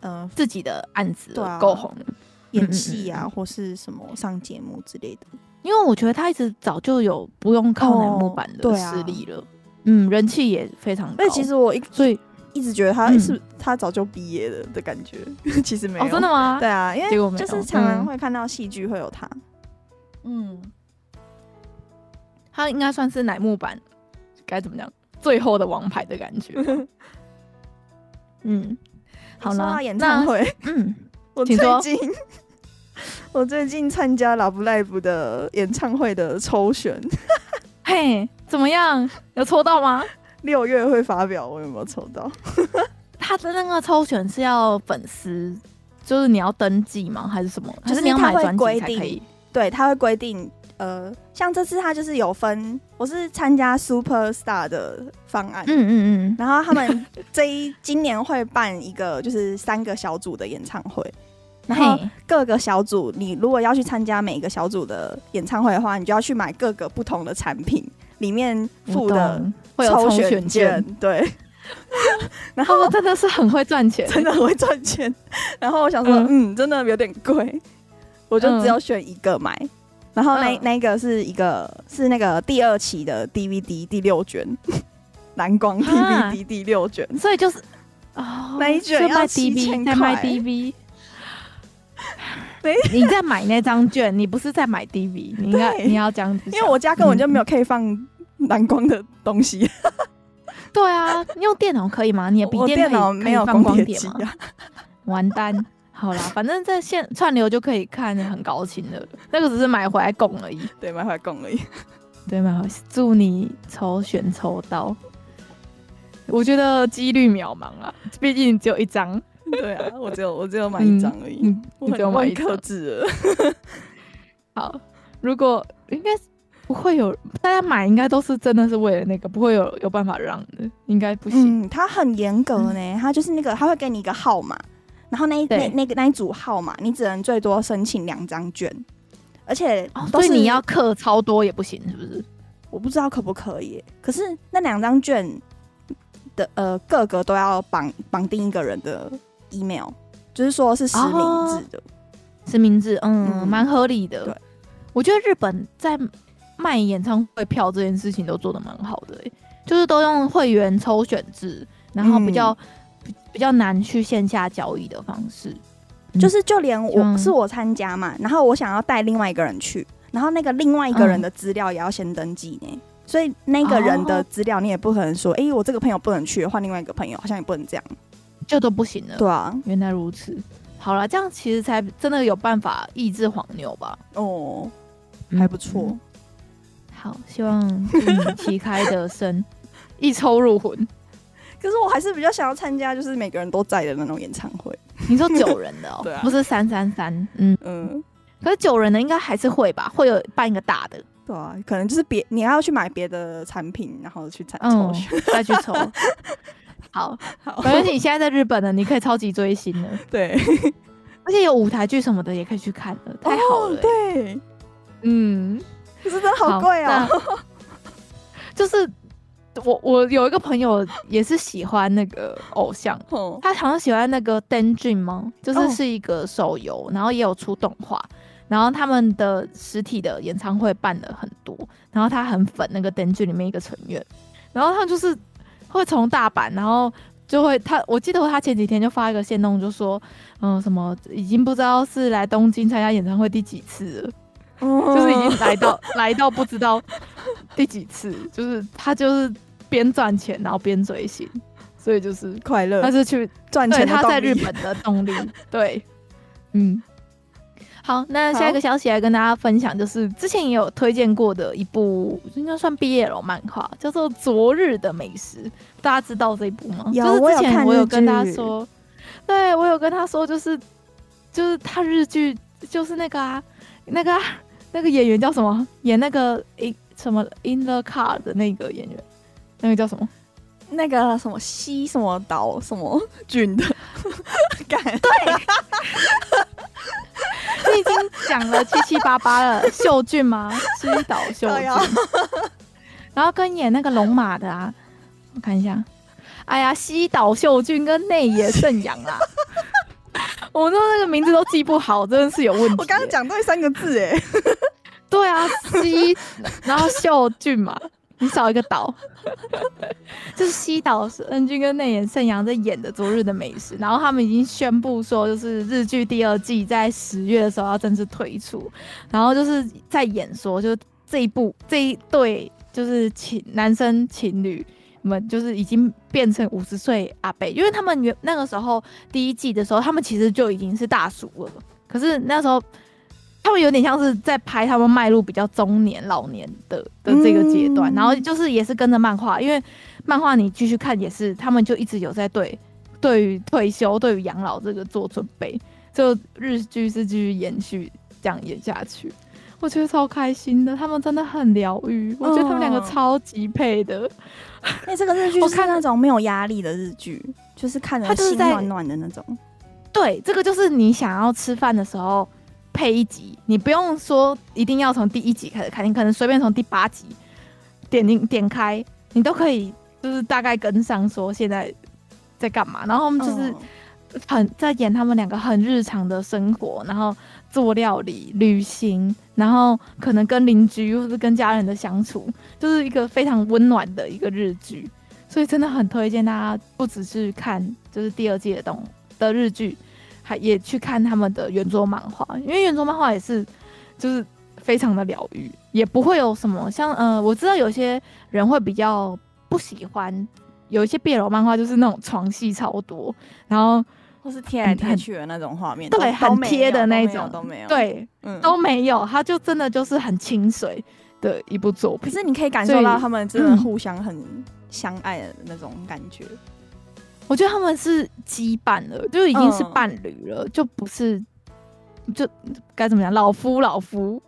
嗯、呃，自己的案子了，够红了，演戏啊，或是什么上节目之类的。因为我觉得他一直早就有不用靠乃木板的实力了，嗯，人气也非常高。但其实我一所以一直觉得他是、嗯、他早就毕业了的感觉，其实没有、哦，真的吗？对啊，因为就是常常会看到戏剧会有他，嗯，他应该算是乃木坂。该怎么讲？最后的王牌的感觉。嗯，好了，演唱会。嗯，我最近我最近参加 Love Live 的演唱会的抽选。嘿，怎么样？有抽到吗？六月会发表，我有没有抽到？他的那个抽选是要粉丝，就是你要登记吗？还是什么？还是你要买专辑才可以？对，他会规定。呃，像这次他就是有分，我是参加 Super Star 的方案，嗯嗯嗯，然后他们这一今年会办一个就是三个小组的演唱会，然后各个小组你如果要去参加每一个小组的演唱会的话，你就要去买各个不同的产品，里面附的会抽选券，对。然后真的是很会赚钱，真的很会赚钱。然后我想说，嗯，嗯，真的有点贵，我就只有选一个买。然后那、嗯、那个是一个是那个第二期的 DVD 第六卷，蓝光 DVD 第六卷，所以就是哦，那一卷要七千块，你在买那张券，你不是在买 DV，你应该你要这样子，因为我家根本就没有可以放蓝光的东西。对啊，你用电脑可以吗？你的笔电脑没有放光碟吗？完蛋。好啦，反正在线串流就可以看，很高清的。那个只是买回来供而已。对，买回来供而已。对，买回来。祝你抽选抽到。我觉得几率渺茫啊，毕竟只有一张。对啊，我只有我只有买一张而已。嗯、我只有买一克制了。好，如果应该不会有大家买，应该都是真的是为了那个，不会有有办法让的，应该不行。嗯，他很严格呢，他、嗯、就是那个他会给你一个号码。然后那一那那个那一组号码，你只能最多申请两张券，而且都是、哦、你要刻超多也不行，是不是？我不知道可不可以。可是那两张券的呃，个个都要绑绑定一个人的 email，就是说是实名制的，实名制，嗯，蛮、嗯、合理的。对，我觉得日本在卖演唱会票这件事情都做的蛮好的、欸，就是都用会员抽选制，然后比较。嗯。比较难去线下交易的方式，就是就连我是我参加嘛，然后我想要带另外一个人去，然后那个另外一个人的资料也要先登记呢，所以那个人的资料你也不可能说，哎，我这个朋友不能去，换另外一个朋友，好像也不能这样，就都不行了。对啊，原来如此。好了，这样其实才真的有办法抑制黄牛吧？哦，还不错。好，希望你旗开得胜，一抽入魂。可是我还是比较想要参加，就是每个人都在的那种演唱会。你说九人的哦、喔，对啊，不是三三三，嗯嗯。可是九人的应该还是会吧，会有办一个大的。对啊，可能就是别你还要去买别的产品，然后去参抽、嗯，再去抽。好，好，反正你现在在日本呢，你可以超级追星了。对，而且有舞台剧什么的也可以去看了，太好了、欸。对，嗯。可是真的好贵哦。就是我我有一个朋友也是喜欢那个偶像，他好像喜欢那个 Daydream 吗？就是是一个手游，然后也有出动画，然后他们的实体的演唱会办了很多，然后他很粉那个 Daydream 里面一个成员，然后他就是会从大阪，然后就会他我记得他前几天就发一个线动，就说嗯什么已经不知道是来东京参加演唱会第几次了。就是已经来到来到不知道第几次，就是他就是边赚钱然后边追星，所以就是快乐。他是去赚钱，他在日本的动力。对，嗯，好，那下一个消息来跟大家分享，就是之前也有推荐过的一部应该算毕业了漫画，叫做《昨日的美食》，大家知道这一部吗？有，就是之前我有跟大家说，对我有跟他说，就是就是他日剧就是那个啊，那个、啊。那个演员叫什么？演那个 in 什么 in the car 的那个演员，那个叫什么？那个什么西什么岛什么 俊的？对，讲了七七八八了。秀俊吗？西岛秀俊。然后跟演那个龙马的啊，我看一下。哎呀，西岛秀俊跟内野圣阳啊。我说那个名字都记不好，真的是有问题。我刚刚讲对三个字，哎，对啊，西，然后秀俊嘛，你少一个岛，就是西岛恩君跟内野圣阳在演的《昨日的美食》，然后他们已经宣布说，就是日剧第二季在十月的时候要正式推出，然后就是在演说，就这一部这一对就是情男生情侣。们就是已经变成五十岁阿伯，因为他们原那个时候第一季的时候，他们其实就已经是大叔了。可是那时候他们有点像是在拍他们迈入比较中年老年的的这个阶段，嗯、然后就是也是跟着漫画，因为漫画你继续看也是，他们就一直有在对对于退休、对于养老这个做准备，就日剧是继续延续这样演下去。我觉得超开心的，他们真的很疗愈。我觉得他们两个超级配的。哎、欸，这个日剧 是看那种没有压力的日剧，就是看着心暖暖的那种。对，这个就是你想要吃饭的时候配一集，你不用说一定要从第一集开始看，你可能随便从第八集点进点开，你都可以，就是大概跟上说现在在干嘛。然后我们就是很在演他们两个很日常的生活，然后。做料理、旅行，然后可能跟邻居或是跟家人的相处，就是一个非常温暖的一个日剧，所以真的很推荐大家，不只是看就是第二季的动的日剧，还也去看他们的原作漫画，因为原作漫画也是就是非常的疗愈，也不会有什么像呃，我知道有些人会比较不喜欢有一些 BL 漫画，就是那种床戏超多，然后。或是贴来贴去的那种画面，对，很贴的那种都没有，对，嗯，都没有，它就真的就是很清水的一部作品。可是你可以感受到他们真的互相很相爱的那种感觉。我觉得他们是羁绊了，就已经是伴侣了，就不是就该怎么讲，老夫老夫，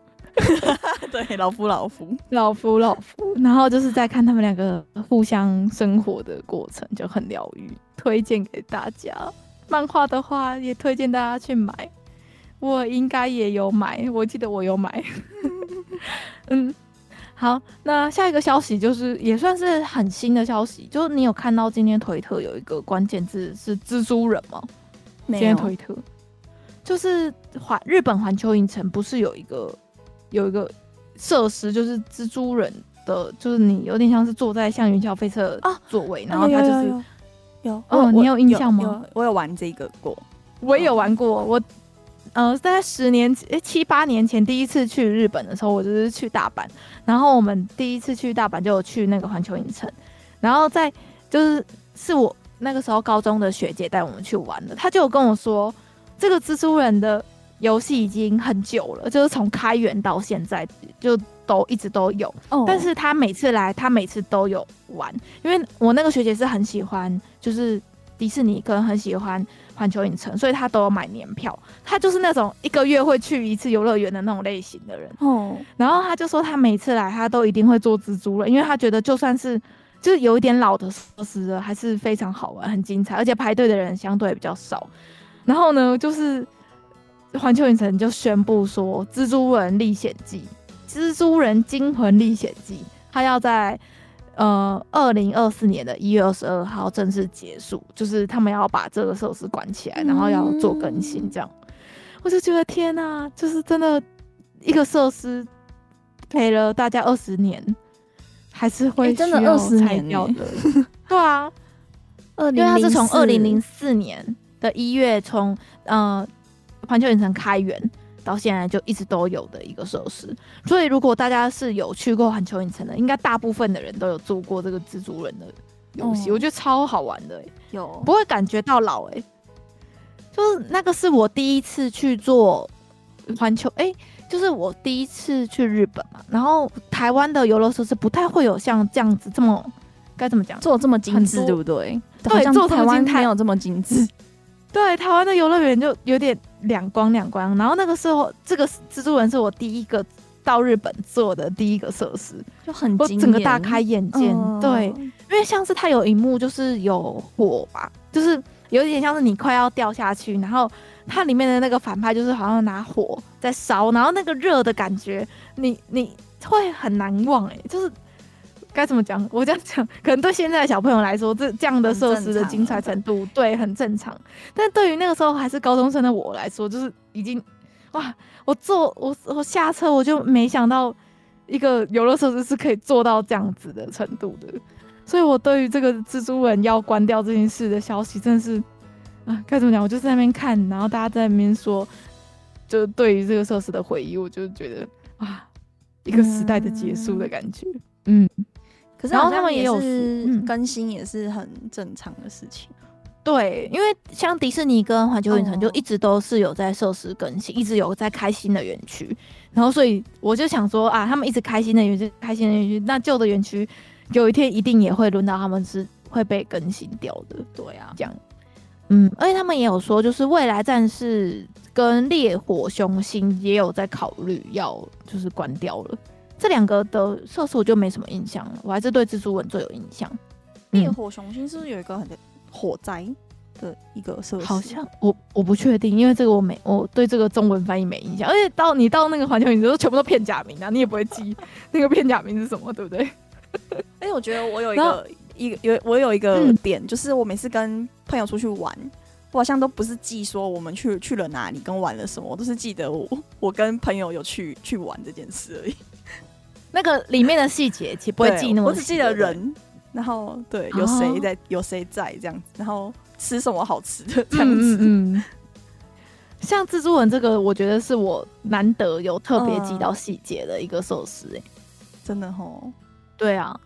对，老夫老夫，老夫老夫。然后就是在看他们两个互相生活的过程，就很疗愈，推荐给大家。漫画的话，也推荐大家去买。我应该也有买，我记得我有买。嗯，好，那下一个消息就是也算是很新的消息，就是你有看到今天推特有一个关键字是蜘蛛人吗？今天推特就是环日本环球影城不是有一个有一个设施，就是蜘蛛人的，就是你有点像是坐在像云霄飞车啊座位，然后他就是。有哦，你有印象吗？有，我有玩这个过，我也有玩过。我呃，在十年诶七八年前第一次去日本的时候，我就是去大阪。然后我们第一次去大阪就有去那个环球影城。然后在就是是我那个时候高中的学姐带我们去玩的，她就有跟我说，这个蜘蛛人的游戏已经很久了，就是从开园到现在就。都一直都有，oh. 但是她每次来，她每次都有玩，因为我那个学姐是很喜欢，就是迪士尼，可能很喜欢环球影城，所以他都有买年票。他就是那种一个月会去一次游乐园的那种类型的人。哦，oh. 然后他就说他每次来，他都一定会做蜘蛛人，因为他觉得就算是就是有一点老的设施了，还是非常好玩，很精彩，而且排队的人相对比较少。然后呢，就是环球影城就宣布说《蜘蛛人历险记》。《蜘蛛人惊魂历险记》，他要在呃二零二四年的一月二十二号正式结束，就是他们要把这个设施关起来，然后要做更新，这样。嗯、我就觉得天哪，就是真的一个设施陪了大家二十年，还是会真的二十年对啊，二因为它是从二零零四年的一月从呃环球影城开园到现在就一直都有的一个设施，所以如果大家是有去过环球影城的，应该大部分的人都有做过这个蜘蛛人的游戏，嗯、我觉得超好玩的、欸，有不会感觉到老哎、欸，就是那个是我第一次去做环球哎、欸，就是我第一次去日本嘛，然后台湾的游乐设施不太会有像这样子这么。该怎么讲？做这么精致，对不对？对，做台湾没有这么精致。对，台湾的游乐园就有点两光两光。然后那个时候，这个蜘蛛人是我第一个到日本做的第一个设施，就很我整个大开眼界。嗯、对，因为像是它有一幕就是有火吧，就是有点像是你快要掉下去，然后它里面的那个反派就是好像拿火在烧，然后那个热的感觉，你你会很难忘哎、欸，就是。该怎么讲？我这样讲，可能对现在的小朋友来说，这这样的设施的精彩程度，对，很正常。但对于那个时候还是高中生的我来说，就是已经哇！我坐我我下车，我就没想到一个游乐设施是可以做到这样子的程度的。所以我对于这个蜘蛛人要关掉这件事的消息，真的是啊，该怎么讲？我就在那边看，然后大家在那边说，就对于这个设施的回忆，我就觉得啊，一个时代的结束的感觉，嗯。嗯可是，然后他们也有更新，也是很正常的事情。嗯、对，因为像迪士尼跟环球影城就一直都是有在设施更新，哦、一直有在开新的园区。然后，所以我就想说啊，他们一直开新的园区，开新的园区，那旧的园区有一天一定也会轮到他们是会被更新掉的。对啊，这样。嗯，而且他们也有说，就是未来战士跟烈火雄心也有在考虑要就是关掉了。这两个的设施我就没什么印象了，我还是对蜘蛛纹最有印象。灭火雄心是不是有一个很火灾的一个设施？好像我我不确定，因为这个我没我对这个中文翻译没印象。而且到你到那个环球影城都全部都片假名啊，你也不会记 那个片假名是什么，对不对？哎，我觉得我有一个一个有我有一个点，嗯、就是我每次跟朋友出去玩，我好像都不是记说我们去去了哪里跟玩了什么，我都是记得我我跟朋友有去去玩这件事而已。那个里面的细节其实不会记那么，我只记得人，然后对有谁在，有谁在这样子，然后吃什么好吃的这样子。嗯，嗯，像蜘蛛人这个，我觉得是我难得有特别记到细节的一个设施，哎，真的吼。对啊，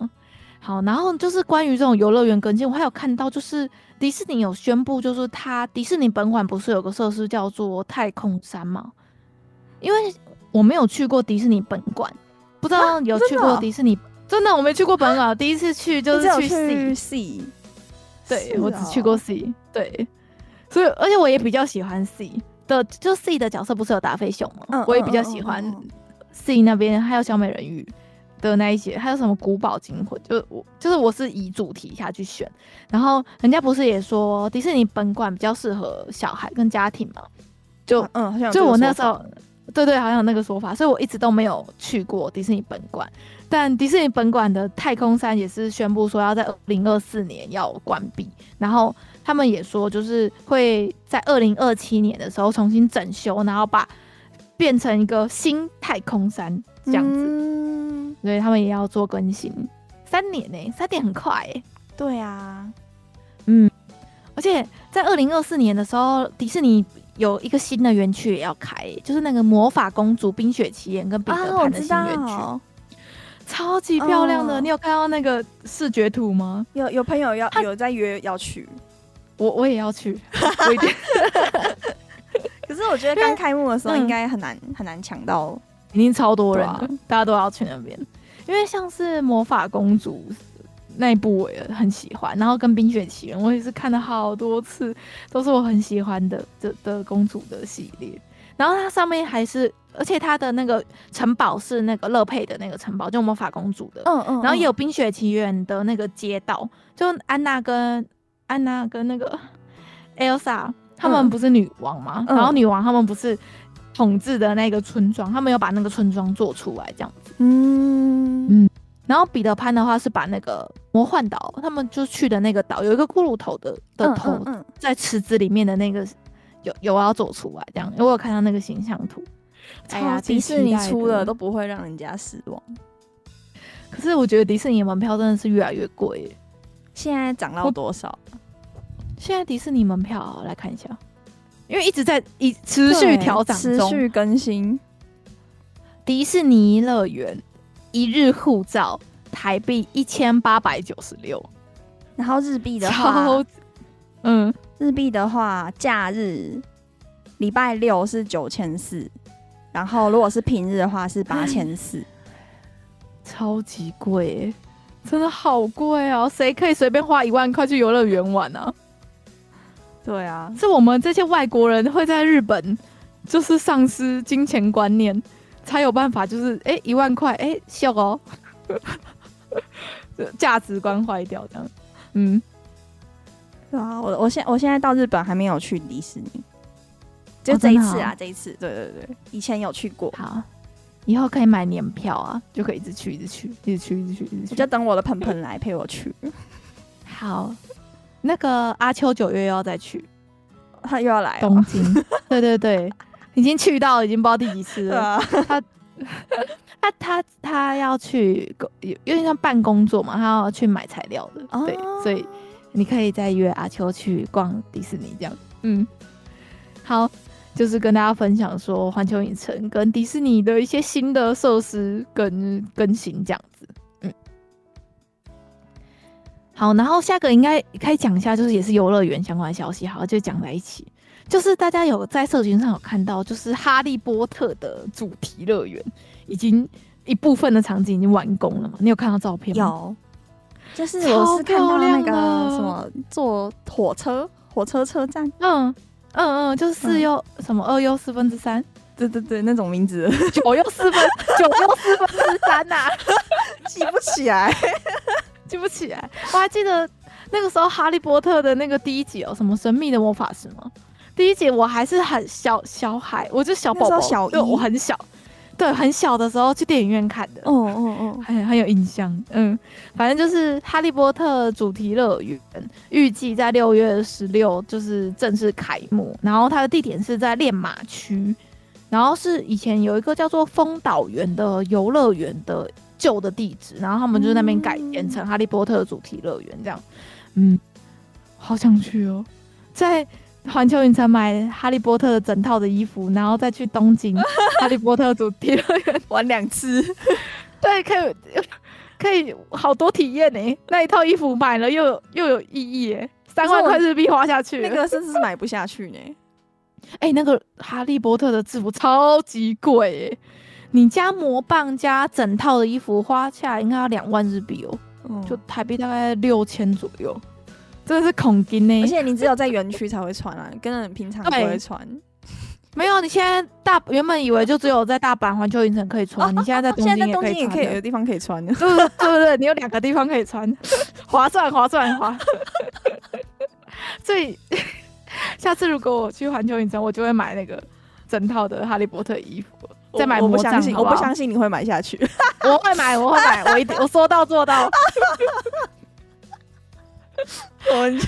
好，然后就是关于这种游乐园更新，我还有看到就是迪士尼有宣布，就是它迪士尼本馆不是有个设施叫做太空山吗？因为我没有去过迪士尼本馆。不知道有去过迪士尼？真的，我没去过本岛，第一次去就是去 C。对，我只去过 C。对，所以而且我也比较喜欢 C 的，就 C 的角色不是有达菲熊吗？我也比较喜欢 C 那边，还有小美人鱼的那一些，还有什么古堡惊魂，就我就是我是以主题下去选。然后人家不是也说迪士尼本馆比较适合小孩跟家庭嘛？就嗯，就我那时候。对对，好像有那个说法，所以我一直都没有去过迪士尼本馆。但迪士尼本馆的太空山也是宣布说要在二零二四年要关闭，然后他们也说就是会在二零二七年的时候重新整修，然后把变成一个新太空山这样子。嗯、所以他们也要做更新。三年呢、欸，三年很快哎、欸。对啊，嗯，而且在二零二四年的时候，迪士尼。有一个新的园区也要开，就是那个魔法公主、冰雪奇缘跟彼得潘的新园区，啊、超级漂亮的。哦、你有看到那个视觉图吗？有有朋友要有在约要去，我我也要去。我一定 可是我觉得刚开幕的时候应该很难、嗯、很难抢到，一定超多人，啊、大家都要去那边。因为像是魔法公主。那一部我也很喜欢，然后跟《冰雪奇缘》我也是看了好多次，都是我很喜欢的的的公主的系列。然后它上面还是，而且它的那个城堡是那个乐佩的那个城堡，就魔法公主的。嗯，嗯嗯。然后也有《冰雪奇缘》的那个街道，就安娜跟安娜跟那个 Elsa，他们不是女王吗？嗯、然后女王他们不是统治的那个村庄，他们有把那个村庄做出来这样子。嗯嗯。然后彼得潘的话是把那个魔幻岛，他们就去的那个岛，有一个骷髅头的的头嗯嗯嗯在池子里面的那个有有要走出来这样，因为我有看到那个形象图。哎呀，迪士尼出了都不会让人家失望。可是我觉得迪士尼门票真的是越来越贵，现在涨到多少？现在迪士尼门票来看一下，因为一直在一持续调涨，持续更新。迪士尼乐园。一日护照台币一千八百九十六，然后日币的话，嗯，日币的话，假日礼拜六是九千四，然后如果是平日的话是 八千四，超级贵，真的好贵啊！谁可以随便花一万块去游乐园玩呢？对啊，是我们这些外国人会在日本就是丧失金钱观念。才有办法，就是哎、欸，一万块，哎、欸，笑哦，价值观坏掉这样，嗯，对啊，我我现我现在到日本还没有去迪士尼，就这一次啊，哦、这一次，对对对，以前有去过，好，以后可以买年票啊，就可以一直去，一直去，一直去，一直去，一直去，就等我的盆盆来陪我去。好，那个阿秋九月又要再去，他又要来东京，对对对。已经去到，已经不知道第几次了。啊、他 他他他要去有有点像办工作嘛，他要去买材料的。哦、对，所以你可以再约阿秋去逛迪士尼这样。嗯，好，就是跟大家分享说环球影城跟迪士尼的一些新的设施跟更新这样子。嗯，好，然后下个应该可以讲一下，就是也是游乐园相关的消息，好，就讲在一起。就是大家有在社群上有看到，就是哈利波特的主题乐园已经一部分的场景已经完工了嘛？你有看到照片吗？有，就是我是看到那个什么坐火车火车车站，嗯嗯嗯，就是四又、嗯、什么二又四分之三，对对对，那种名字，九又四分 九又四分之三呐、啊，记不起来，记不起来。我还记得那个时候哈利波特的那个第一集哦，什么神秘的魔法师吗？第一集我还是很小小孩，我就小宝宝，小一，我很小，对，很小的时候去电影院看的，哦哦哦，很很有印象，嗯，反正就是《哈利波特》主题乐园，预计在六月十六就是正式开幕，然后它的地点是在练马区，然后是以前有一个叫做风岛园的游乐园的旧的地址，然后他们就在那边改建成《哈利波特》主题乐园这样，嗯，好想去哦，在。环球影城买哈利波特的整套的衣服，然后再去东京 哈利波特主题乐园。玩两次，对，可以可以好多体验呢。那一套衣服买了又有又有意义耶，三万块日币花下去，那个甚至是买不下去呢。哎、欸，那个哈利波特的制服超级贵耶，你加魔棒加整套的衣服花下来应该要两万日币哦，嗯、就台币大概六千左右。真的是恐惊呢，而且你只有在园区才会穿啊，跟人平常不会穿。没有，你现在大原本以为就只有在大阪环球影城可以穿，哦、你现在在东京也可以穿，可以有地方可以穿的，对不对？对不对？你有两个地方可以穿，划算划算划。所以下次如果我去环球影城，我就会买那个整套的哈利波特衣服，再买魔杖。我不相信？我不相信你会买下去。我会买，我会买，我一定，我说到做到。我们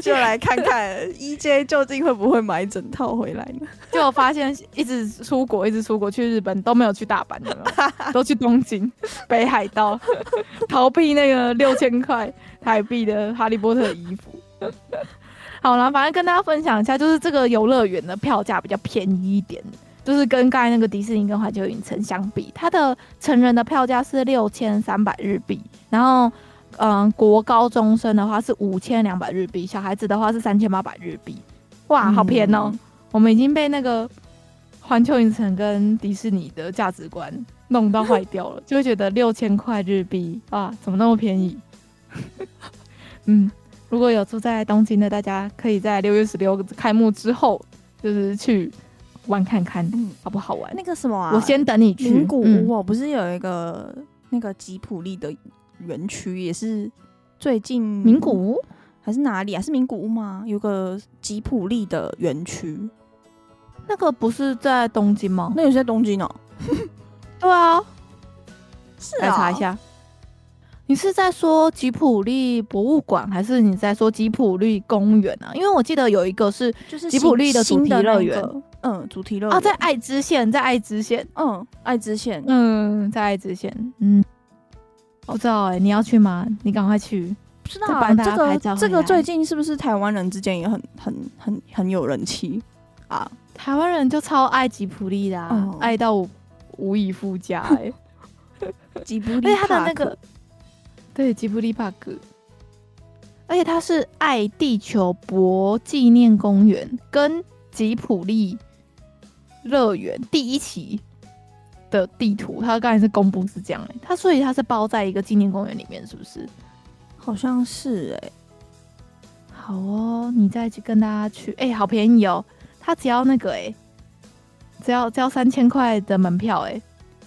就来看看 EJ 究竟会不会买整套回来呢？就我发现，一直出国，一直出国去日本都没有去大阪的，都去东京、北海道，逃避那个六千块台币的哈利波特的衣服。好了，反正跟大家分享一下，就是这个游乐园的票价比较便宜一点，就是跟刚才那个迪士尼跟环球影城相比，它的成人的票价是六千三百日币，然后。嗯，国高中生的话是五千两百日币，小孩子的话是三千八百日币。哇，好便宜哦！嗯、我们已经被那个环球影城跟迪士尼的价值观弄到坏掉了，就会觉得六千块日币啊，怎么那么便宜？嗯，如果有住在东京的，大家可以在六月十六开幕之后，就是去玩看看，嗯，好不好玩？那个什么啊，我先等你去。名古屋哦，嗯、不是有一个那个吉普力的。园区也是最近名古屋还是哪里啊？是名古屋吗？有个吉普力的园区，那个不是在东京吗？那也是在东京哦。对啊，是啊。来查一下，你是在说吉普力博物馆，还是你在说吉普力公园啊？因为我记得有一个是就是吉普力的主题乐园，那个，嗯，主题乐园啊，在爱知县，在爱知县，嗯，爱知县，嗯，在爱知县，嗯，我知道哎、欸，你要去吗？你赶快去。不知道啊，这个这个最近是不是台湾人之间也很很很很有人气啊？台湾人就超爱吉普力的、啊嗯，爱到无以复加哎、欸。吉普力，而且他的那个，对，吉普力 Park，而且他是爱地球博纪念公园跟吉普力乐园第一期的地图，它刚才是公布是这样哎、欸，它所以它是包在一个纪念公园里面，是不是？好像是哎、欸，好哦，你再去跟大家去，哎、欸，好便宜哦，他只要那个哎、欸，只要交三千块的门票哎、欸，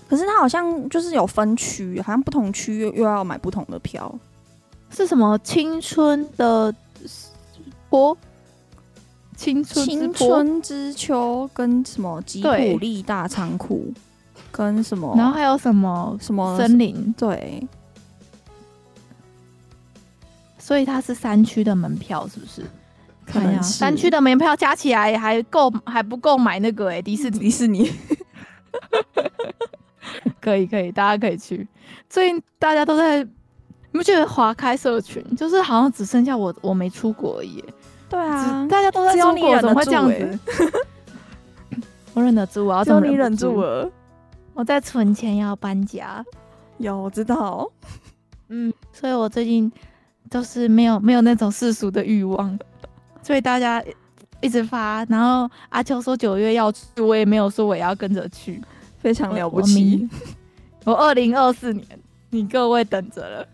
可是他好像就是有分区，好像不同区又又要买不同的票，是什么？青春的坡，青春青春之秋跟什么吉普力大仓库跟什么，然后还有什么什么森林对。所以它是山区的门票，是不是？可能三区的门票加起来还够，还不够买那个哎、欸，迪士尼。迪士尼，可以可以，大家可以去。最近大家都在，你不觉得划开社群，就是好像只剩下我我没出国而已。对啊，大家都在出国，怎么会这样子？我忍得住，我要怎么你忍住了？我在存钱要搬家。有，我知道。嗯，所以我最近。就是没有没有那种世俗的欲望，所以大家一直发，然后阿秋说九月要去，我也没有说我要跟着去，非常了不起。我二零二四年，你各位等着了。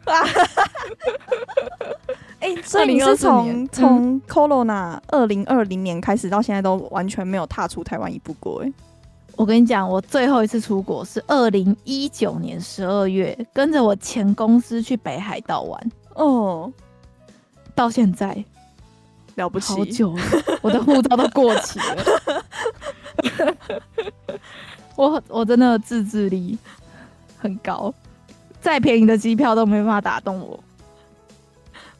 哎、欸，所以你是从从 Corona 二零二零年开始到现在都完全没有踏出台湾一步过？哎，我跟你讲，我最后一次出国是二零一九年十二月，跟着我前公司去北海道玩。哦，到现在了不起，好久了，我的护照都过期了。我我真的自制力很高，再便宜的机票都没办法打动我。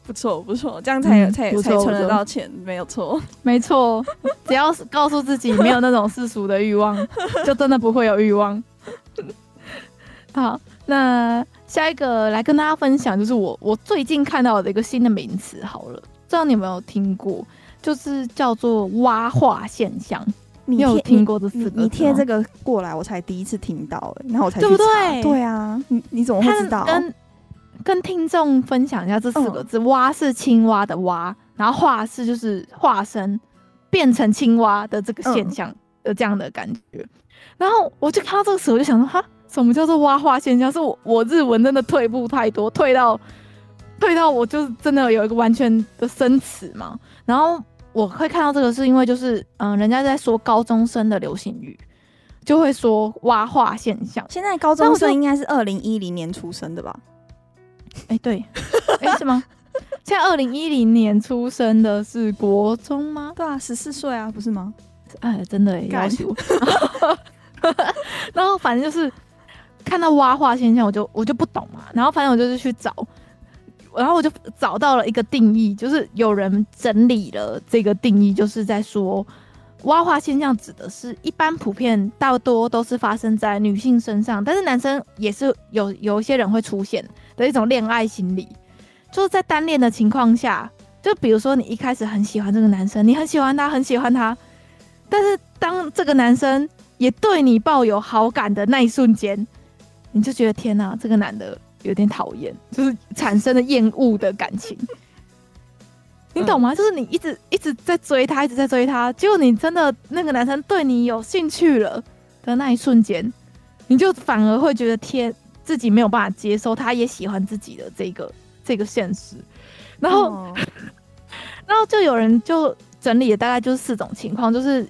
不错不错，这样才、嗯、才才存得到钱，没有错，没错。只要是告诉自己没有那种世俗的欲望，就真的不会有欲望。好，那。下一个来跟大家分享，就是我我最近看到的一个新的名词，好了，不知道你有没有听过，就是叫做“蛙化现象”。你有听过这四个？你贴这个过来，我才第一次听到，哎，然后我才对不对？对啊，你你怎么会知道？跟跟听众分享一下这四个字：“蛙、嗯”是青蛙的“蛙”，然后“化”是就是化身变成青蛙的这个现象的这样的感觉。嗯、然后我就看到这个词，我就想说，哈。什么叫做蛙化现象？是我我日文真的退步太多，退到退到我就是真的有一个完全的生词嘛。然后我会看到这个，是因为就是嗯，人家在说高中生的流行语，就会说蛙化现象。现在高中生应该是二零一零年出生的吧？哎、欸，对，哎、欸，是吗？现在二零一零年出生的是国中吗？对啊，十四岁啊，不是吗？哎，真的要求。然后反正就是。看到挖化现象，我就我就不懂嘛。然后反正我就是去找，然后我就找到了一个定义，就是有人整理了这个定义，就是在说挖化现象指的是一般普遍大多都是发生在女性身上，但是男生也是有有一些人会出现的一种恋爱心理，就是在单恋的情况下，就比如说你一开始很喜欢这个男生，你很喜欢他，很喜欢他，但是当这个男生也对你抱有好感的那一瞬间。你就觉得天哪，这个男的有点讨厌，就是产生了厌恶的感情，你懂吗？就是你一直一直在追他，一直在追他，结果你真的那个男生对你有兴趣了的那一瞬间，你就反而会觉得天，自己没有办法接受他也喜欢自己的这个这个现实，然后，哦、然后就有人就整理了大概就是四种情况，就是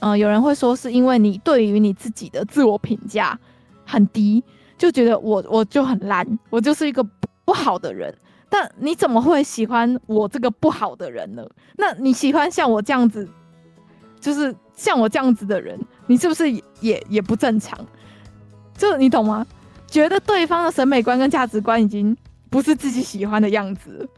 嗯、呃，有人会说是因为你对于你自己的自我评价很低。就觉得我我就很烂，我就是一个不好的人。但你怎么会喜欢我这个不好的人呢？那你喜欢像我这样子就是像我这样子的人，你是不是也也，也不正常？就你懂吗？觉得对方的审美观跟价值观已经不是自己喜欢的样子。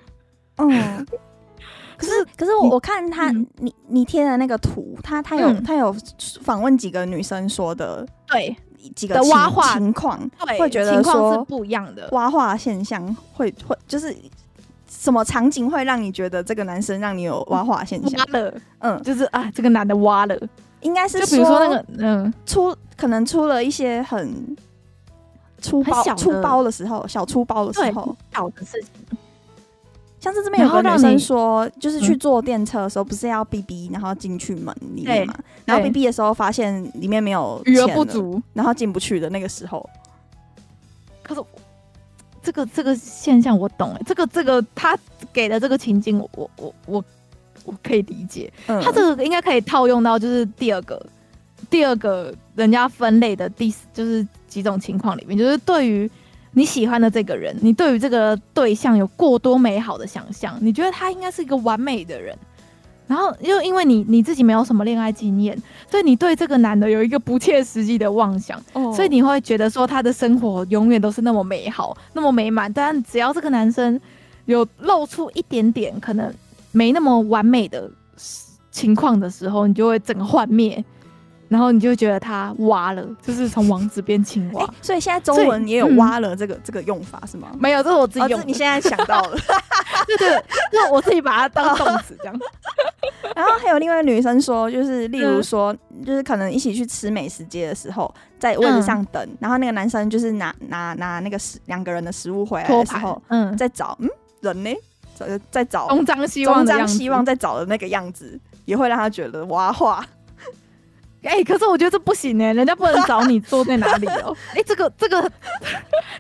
嗯。可是，可是我我看他，嗯、你你贴的那个图，他他有、嗯、他有访问几个女生说的，对。几个情况，会觉得情况是不一样的。挖化现象，会会就是什么场景会让你觉得这个男生让你有挖化现象？挖了，嗯，就是啊，这个男的挖了，应该是就比如说那个嗯，出可能出了一些很粗包粗包的时候，小粗包的时候，小的事情。像是这边有个女生说，就是去坐电车的时候，不是要 B B，，然后进去门里面嘛？然后 B B 的时候发现里面没有余额不足，然后进不去的那个时候。可是这个这个现象我懂哎、欸，这个这个他给的这个情境，我我我我可以理解。嗯，他这个应该可以套用到就是第二个第二个人家分类的第就是几种情况里面，就是对于。你喜欢的这个人，你对于这个对象有过多美好的想象，你觉得他应该是一个完美的人，然后又因为你你自己没有什么恋爱经验，所以你对这个男的有一个不切实际的妄想，哦，所以你会觉得说他的生活永远都是那么美好，那么美满，但只要这个男生有露出一点点可能没那么完美的情况的时候，你就会整个幻灭。然后你就觉得他蛙了，就是从王子变青蛙。欸，所以现在中文也有蛙了这个、嗯、这个用法是吗？没有，这是我自己用的。哦、你现在想到了，对 对，就我自己把它当动词这样。然后还有另外女生说，就是例如说，嗯、就是可能一起去吃美食街的时候，在位置上等、嗯，然后那个男生就是拿拿拿那个食两个人的食物回来的时候，嗯，在找嗯人呢，在在找东张西望，东张西望在找的那个样子，也会让他觉得蛙化。哎、欸，可是我觉得这不行哎、欸，人家不能找你坐在哪里哦、喔。哎、欸，这个这个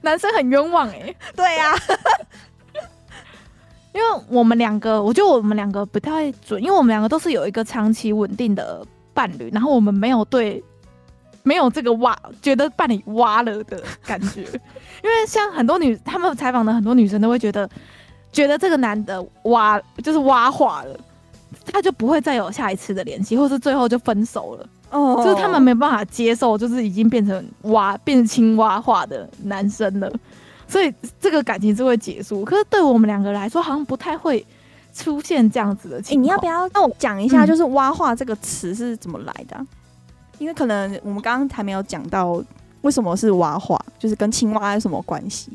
男生很冤枉哎、欸。对呀、啊，因为我们两个，我觉得我们两个不太准，因为我们两个都是有一个长期稳定的伴侣，然后我们没有对没有这个挖，觉得伴侣挖了的感觉。因为像很多女，他们采访的很多女生都会觉得，觉得这个男的挖就是挖化了，他就不会再有下一次的联系，或是最后就分手了。哦、oh.，就是他们没办法接受，就是已经变成蛙，变成青蛙化的男生了，所以这个感情是会结束。可是对我们两个来说，好像不太会出现这样子的情况。欸，你要不要那我讲一下，就是“蛙化”这个词是怎么来的？嗯。因为可能我们刚刚还没有讲到为什么是蛙化，就是跟青蛙有什么关系？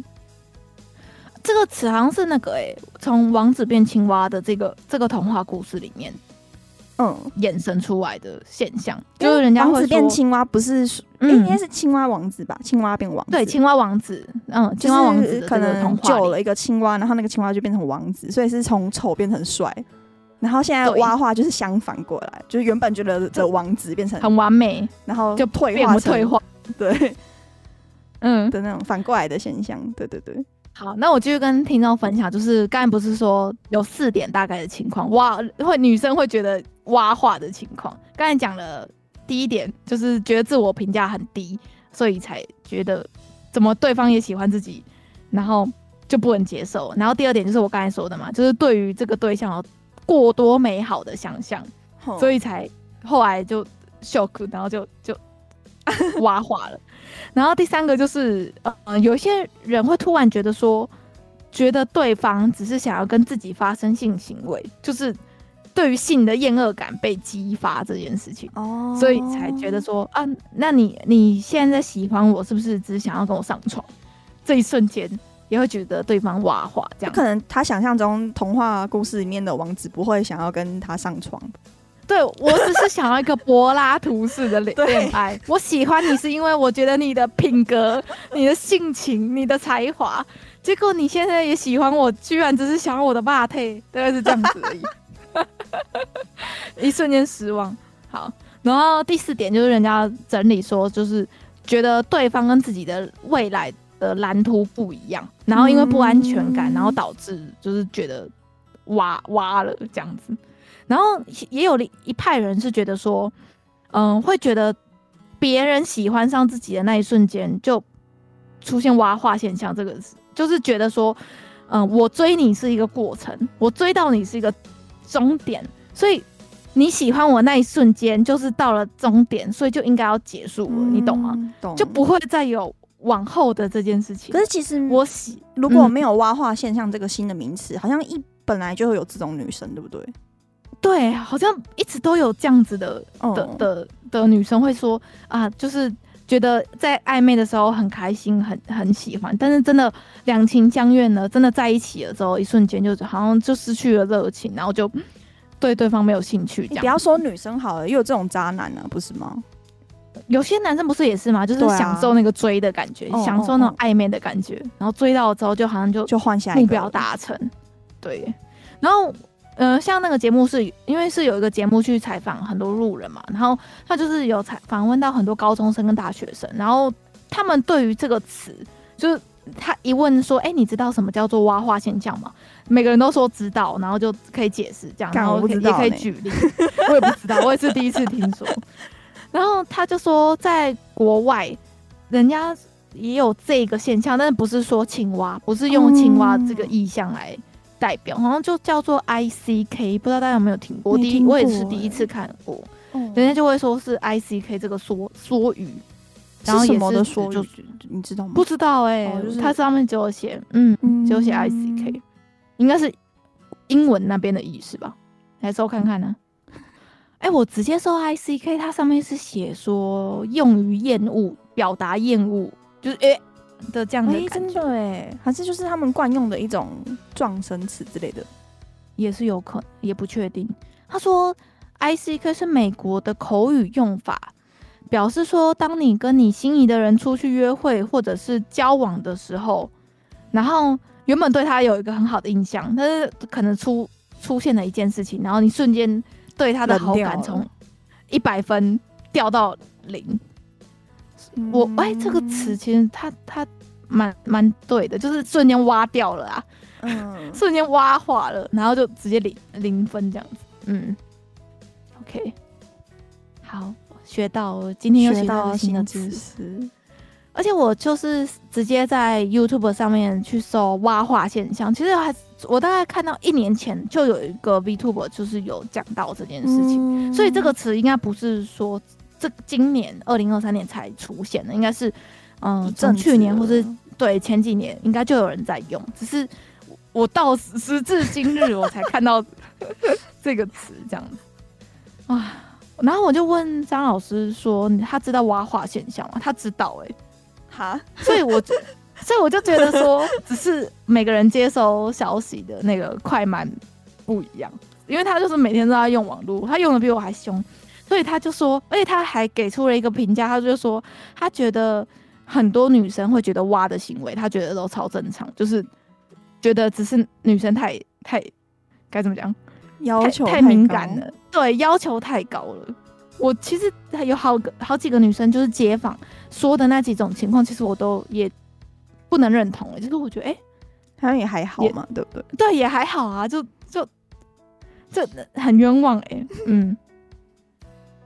这个词好像是那个哎，从王子变青蛙的这个这个童话故事里面。嗯，衍生出来的现象。就是人家会说，王子变青蛙不是，嗯，应该是青蛙王子吧？青蛙变王子，对，青蛙王子，嗯，青蛙王子可能救了一个青蛙，然后那个青蛙就变成王子，所以是从丑变成帅。然后现在蛙化就是相反过来，就是原本觉得的王子变成很完美，然后就退化，退化，对，嗯。的那种反过来的现象，对对对。好，那我继续跟听众分享，就是刚才不是说有四点大概的情况，哇会女生会觉得蛙化的情况。刚才讲了第一点，就是觉得自我评价很低，所以才觉得怎么对方也喜欢自己，然后就不能接受。然后第二点就是我刚才说的嘛，就是对于这个对象有过多美好的想象，所以才后来就 shock，然后就就 蛙化了。然后第三个就是，呃，有些人会突然觉得说，觉得对方只是想要跟自己发生性行为，就是对于性的厌恶感被激发这件事情，哦，所以才觉得说，啊，那你你现在喜欢我，是不是只想要跟我上床？这一瞬间也会觉得对方蛙化，这样可能他想象中童话故事里面的王子不会想要跟他上床。对，我只是想要一个柏拉图式的 恋爱。我喜欢你是因为我觉得你的品格、你的性情、你的才华。结果你现在也喜欢我，居然只是想要我的霸配，大概是这样子而已。一瞬间失望。好，然后第四点就是人家整理说，就是觉得对方跟自己的未来的蓝图不一样，然后因为不安全感，然后导致就是觉得挖挖了这样子。然后也有一派人是觉得说，嗯，会觉得别人喜欢上自己的那一瞬间就出现挖化现象。这个就是觉得说，嗯，我追你是一个过程，我追到你是一个终点，所以你喜欢我那一瞬间就是到了终点，所以就应该要结束了，嗯、你懂吗？懂，就不会再有往后的这件事情。可是其实我喜，如果没有挖化现象这个新的名词，嗯、好像一本来就会有这种女生，对不对？对，好像一直都有这样子的、哦、的的的女生会说啊，就是觉得在暧昧的时候很开心，很很喜欢，但是真的两情相悦呢，真的在一起了之后，一瞬间就好像就失去了热情，然后就。对对方没有兴趣，你不要说女生好了，又有这种渣男呢、啊，不是吗？有些男生不是也是吗？就是享受那个追的感觉，啊、享受那种暧昧的感觉，哦哦哦，然后追到之后就好像就就换下目标达成。对，然后呃，像那个节目是因为是有一个节目去采访很多路人嘛，然后他就是有采访问到很多高中生跟大学生，然后他们对于这个词就是。他一问说：“哎、欸，你知道什么叫做蛙化现象吗？”每个人都说知道，然后就可以解释这样，然后也可以举例。我也不知道，我也是第一次听说。然后他就说，在国外，人家也有这个现象，但是不是说青蛙，不是用青蛙这个意象来代表，好像就叫做 I C K，不知道大家有没有听过？第一，我也是第一次看过，人家就会说是 I C K 这个缩缩语。然后什么的说，就你知道吗？不知道哎、它上面只有写，嗯，只有写 I C K，、嗯、应该是英文那边的意思吧？来搜看看呢。哎、欸，我直接搜 I C K，它上面是写说用于厌恶，表达厌恶，就是哎、欸、的这样的感觉。真的哎，还是就是他们惯用的一种撞声词之类的，也是有可能，也不确定。他说 I C K 是美国的口语用法。表示说，当你跟你心仪的人出去约会或者是交往的时候，然后原本对他有一个很好的印象，但是可能出出现了一件事情，然后你瞬间对他的好感从一百分掉到零。我哎、欸，这个词其实它它蛮蛮对的，就是瞬间挖掉了啊，嗯，瞬间挖化了，然后就直接零零分这样子，嗯，OK，好。学到，今天又学到新的知识，而且我就是直接在 YouTube 上面去搜挖化现象。其实还我大概看到一年前就有一个 VTuber 就是有讲到这件事情，嗯、所以这个词应该不是说这今年二零二三年才出现的，应该是嗯，从、呃、去年或是对前几年应该就有人在用，只是我到时至今日我才看到 这个词这样子啊。然后我就问张老师说：“他知道挖化现象吗？”他知道哎、欸，哈，所以我就 所以我就觉得说，只是每个人接收消息的那个快慢不一样。因为他就是每天都在用网络，他用的比我还凶，所以他就说，而且他还给出了一个评价，他就说他觉得很多女生会觉得挖的行为，他觉得都超正常，就是觉得只是女生太太该怎么讲？要求太，太敏感了，对，要求太高了。我其实还有好个好几个女生，就是街坊说的那几种情况，其实我都也不能认同。就是我觉得，哎、欸，好像也还好嘛，对不对？对，也还好啊，就就这很冤枉哎、欸，嗯，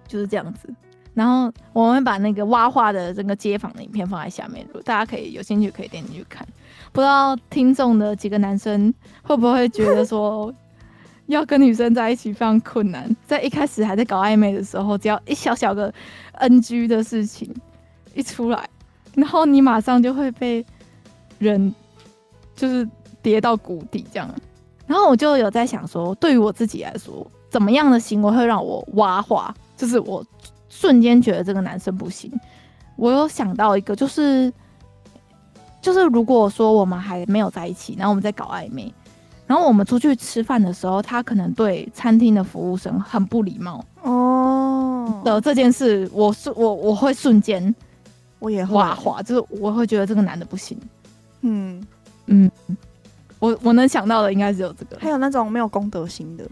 就是这样子。然后我们把那个挖化的这个街访的影片放在下面，如果大家可以有兴趣可以点进去看。不知道听众的几个男生会不会觉得说？要跟女生在一起非常困难，在一开始还在搞暧昧的时候，只要一小小个 NG 的事情一出来，然后你马上就会被人就是跌到谷底这样。然后我就有在想说，对于我自己来说，怎么样的行为会让我挖化？就是我瞬间觉得这个男生不行。我有想到一个，就是就是如果说我们还没有在一起，然后我们在搞暧昧。然后我们出去吃饭的时候，他可能对餐厅的服务生很不礼貌哦的这件事，我是我我会瞬间我也蛙化，就是我会觉得这个男的不行。嗯嗯，我我能想到的应该只有这个，还有那种没有公德心的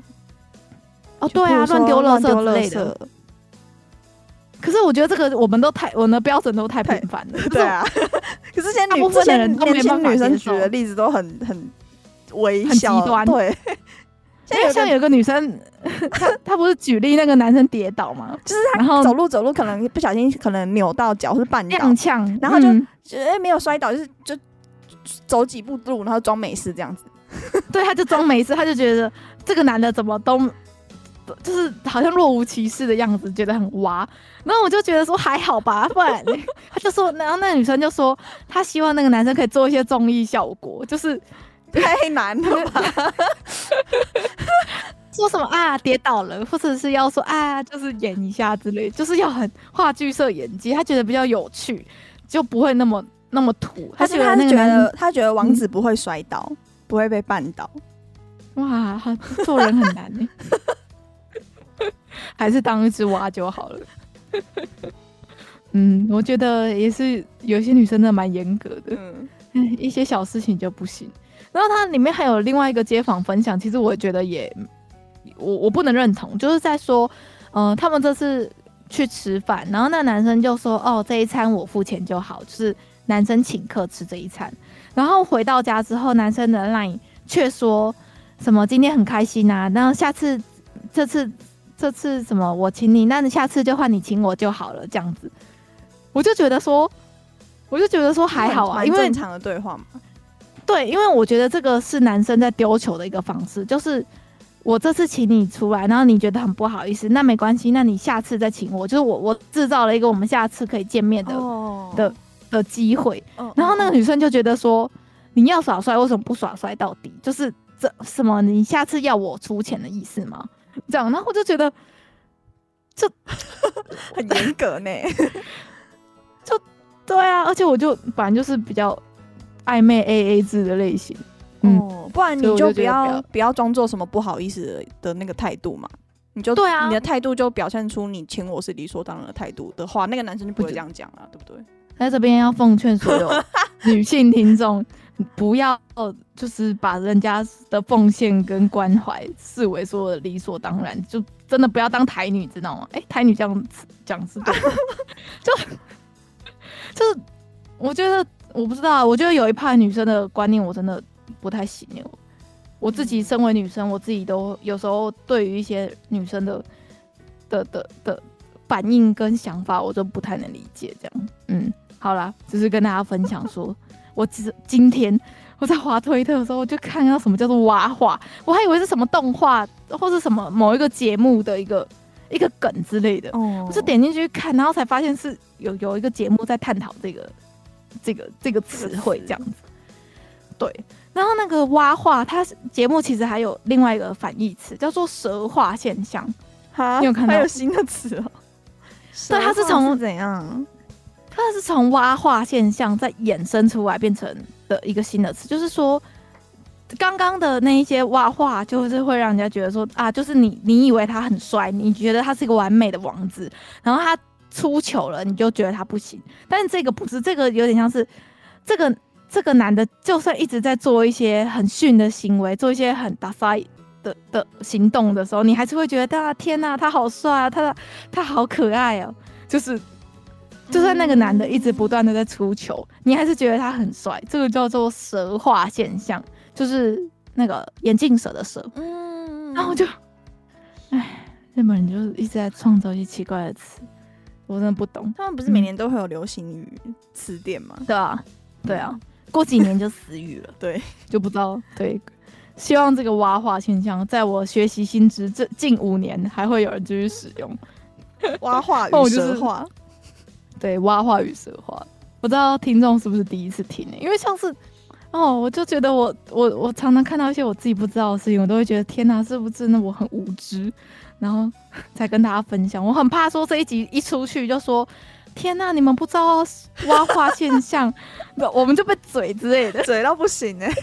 哦，对啊，乱丢垃圾之类的。可是我觉得这个我们都太我们的标准都太频繁了，对啊。可是现在大部分的人年轻女生举的例子都很很。微很极端，对。因为像有个女生，她她不是举例那个男生跌倒嘛，就是他然后走路走路可能不小心可能扭到脚或是绊倒，踉跄，然后就觉得、嗯欸、没有摔倒，就是就走几步路，然后装没事这样子。对，他就装没事，他就觉得这个男的怎么都就是好像若无其事的样子，觉得很哇。然后我就觉得说还好吧，不然他就说，然后那个女生就说，她希望那个男生可以做一些综艺效果，就是太难了吧。说什么啊跌倒了，或者是要说啊就是演一下之类，就是要很话剧社演技，他觉得比较有趣，就不会那么那么土。他觉得他觉得他觉得王子不会摔倒，嗯、不会被绊倒。哇，做人很难呢，还是当一只蛙就好了。嗯，我觉得也是有些女生真的蛮严格的，嗯，一些小事情就不行。然后它里面还有另外一个街坊分享，其实我觉得也。我我不能认同，就是在说，嗯、呃，他们这次去吃饭，然后那男生就说，哦，这一餐我付钱就好，就是男生请客吃这一餐。然后回到家之后，男生的 LINE 却说什么今天很开心啊，然后下次这次这次什么我请你，那你下次就换你请我就好了，这样子。我就觉得说，我就觉得说还好啊，因为正常的对话嘛。对，因为我觉得这个是男生在丢球的一个方式，就是。我这次请你出来，然后你觉得很不好意思，那没关系，那你下次再请我，就是我我制造了一个我们下次可以见面的、oh. 的的机会。Oh. 然后那个女生就觉得说，你要耍帅，为什么不耍帅到底？就是这什么？你下次要我出钱的意思吗？这样，然后我就觉得，就 很严格呢。就对啊，而且我就反正就是比较暧昧 AA 制的类型。哦，不然你就不要不要装作什么不好意思的的那个态度嘛，你就对啊，你的态度就表现出你请我是理所当然的态度的话，那个男生就不会这样讲了，对不对？在这边要奉劝所有女性听众，不要就是把人家的奉献跟关怀视为说的理所当然，就真的不要当台女，知道吗？哎、欸，台女这样讲是对的，就就是我觉得我不知道，我觉得有一派女生的观念我真的。不太行哦，我自己身为女生，我自己都有时候对于一些女生的的的的反应跟想法，我都不太能理解。这样，嗯，好啦，只是跟大家分享说，我其实今天我在滑推特的时候，我就看到什么叫做蛙化，我还以为是什么动画或是什么某一个节目的一个一个梗之类的，哦，我就点进去看，然后才发现是有有一个节目在探讨这个这个这个词汇这样子，对。然后那个蛙化，它节目其实还有另外一个反义词，叫做蛇化现象。哈，你有看到？还有新的词哦。对，它是从怎样？它是从蛙化现象再衍生出来变成的一个新的词，就是说，刚刚的那一些蛙化，就是会让人家觉得说啊，就是你你以为他很帅，你觉得他是一个完美的王子，然后他出糗了，你就觉得他不行。但是这个不是，这个有点像是这个。这个男的就算一直在做一些很逊的行为，做一些很大发的的行动的时候，你还是会觉得啊，天哪，他好帅啊，他他好可爱哦。就是，就算那个男的一直不断的在出糗，你还是觉得他很帅。这个叫做蛇化现象，就是那个眼镜蛇的蛇。嗯，然后就，哎，日本人就是一直在创造一些奇怪的词，我真的不懂。他们不是每年都会有流行语词典吗？对啊，对啊。过几年就死语了，对，就不知道。对，希望这个蛙化现象，在我学习新知这近五年，还会有人继续使用 蛙化与蛇化。对，蛙化与蛇化，不知道听众是不是第一次听呢？因为像是哦，我就觉得我我我常常看到一些我自己不知道的事情，我都会觉得天哪，是不是真的我很无知？然后才跟大家分享。我很怕说这一集一出去就说。天呐、啊，你们不知道蛙化现象，我们就被嘴之类的，嘴到不行哎！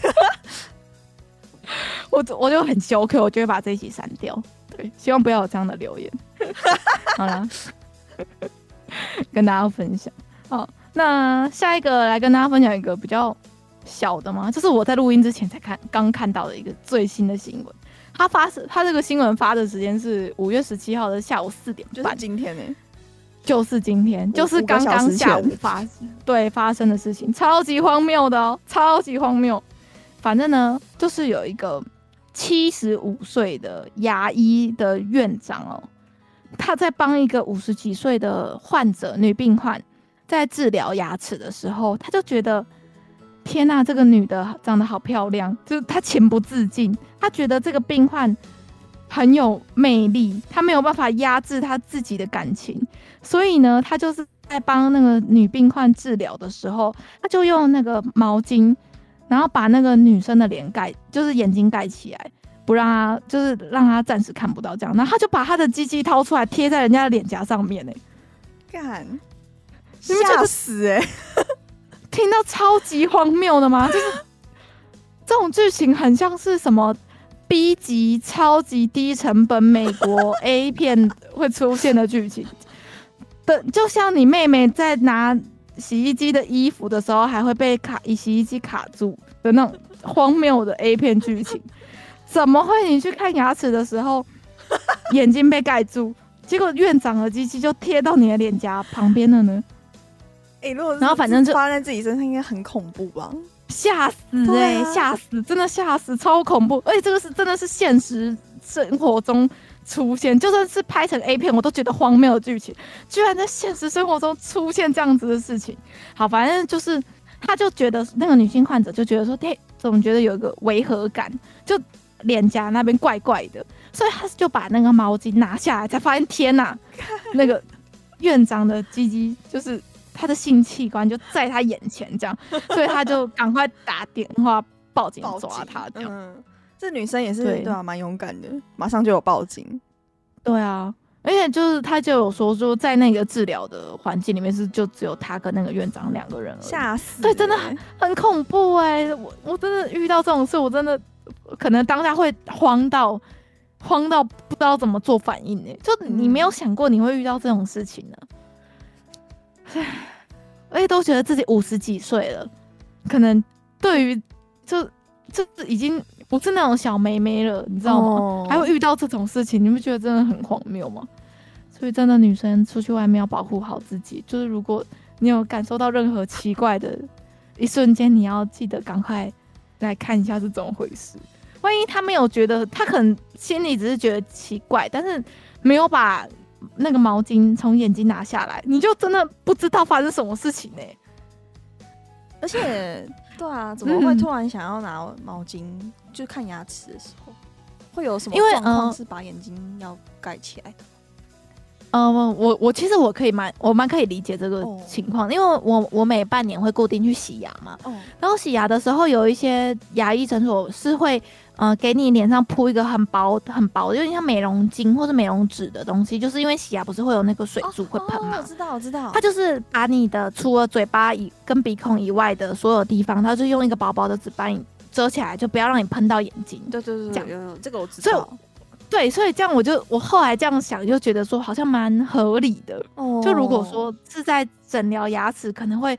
我我就很羞愧，我就会把这一集删掉。对，希望不要有这样的留言。好了，跟大家分享。好，那下一个来跟大家分享一个比较小的嘛，就是我在录音之前才看刚看到的一个最新的新闻。他发是，他这个新闻发的时间是五月十七号的下午四点半，就是今天呢、欸。就是今天，就是刚刚下午发生，对发生的事情，超级荒谬的哦，超级荒谬。反正呢，就是有一个七十五岁的牙医的院长哦，他在帮一个五十几岁的患者女病患在治疗牙齿的时候，他就觉得天呐，这个女的长得好漂亮，就是他情不自禁，他觉得这个病患。很有魅力，他没有办法压制他自己的感情，所以呢，他就是在帮那个女病患治疗的时候，他就用那个毛巾，然后把那个女生的脸盖，就是眼睛盖起来，不让他，就是让他暂时看不到这样，然后他就把他的鸡鸡掏出来贴在人家的脸颊上面呢，干，吓死哎、欸！听到超级荒谬的吗？就是这种剧情很像是什么 B 级超级低成本美国 A 片会出现的剧情的，就像你妹妹在拿洗衣机的衣服的时候，还会被卡以洗衣机卡住的那种荒谬的 A 片剧情。怎么会？你去看牙齿的时候，眼睛被盖住，结果院长的机器就贴到你的脸颊旁边了呢？哎、欸，如果然后反正就发在自己身上，应该很恐怖吧？吓死哎、欸，吓、啊、死，真的吓死，超恐怖！而且这个是真的是现实生活中出现，就算是拍成 A 片，我都觉得荒谬的剧情，居然在现实生活中出现这样子的事情。好，反正就是，他就觉得那个女性患者就觉得说，哎，总觉得有一个违和感，就脸颊那边怪怪的，所以他就把那个毛巾拿下来，才发现天哪，那个院长的鸡鸡就是。他的性器官就在他眼前，这样，所以他就赶快打电话报警抓他。这样，嗯，这女生也是对啊，蛮勇敢的，马上就有报警。对啊，而且就是他就有说说，在那个治疗的环境里面是就只有他跟那个院长两个人，吓死！对，真的很很恐怖哎、欸！我我真的遇到这种事，我真的可能当下会慌到慌到不知道怎么做反应呢、欸，就你没有想过你会遇到这种事情呢。唉，而且都觉得自己五十几岁了，可能对于就就已经不是那种小妹妹了，你知道吗？哦、还会遇到这种事情，你不觉得真的很荒谬吗？所以真的女生出去外面要保护好自己，就是如果你有感受到任何奇怪的一瞬间，你要记得赶快来看一下是怎么回事。万一他没有觉得，他可能心里只是觉得奇怪，但是没有把。那个毛巾从眼睛拿下来，你就真的不知道发生什么事情呢、欸？而且，对啊，怎么会突然想要拿毛巾？嗯、就看牙齿的时候，会有什么状况是把眼睛要盖起来的？嗯、呃，我我其实我可以蛮我蛮可以理解这个情况，哦、因为我我每半年会固定去洗牙嘛。哦。然后洗牙的时候，有一些牙医诊所是会。呃，给你脸上铺一个很薄很薄，有点像美容巾或者美容纸的东西，就是因为洗牙不是会有那个水珠会喷吗？我知道，我知道。它就是把你的除了嘴巴以跟鼻孔以外的所有地方，它就用一个薄薄的纸把你遮起来，就不要让你喷到眼睛。对对对，这样有有这个我知道。对，所以这样我就我后来这样想，就觉得说好像蛮合理的。哦。就如果说是在诊疗牙齿，可能会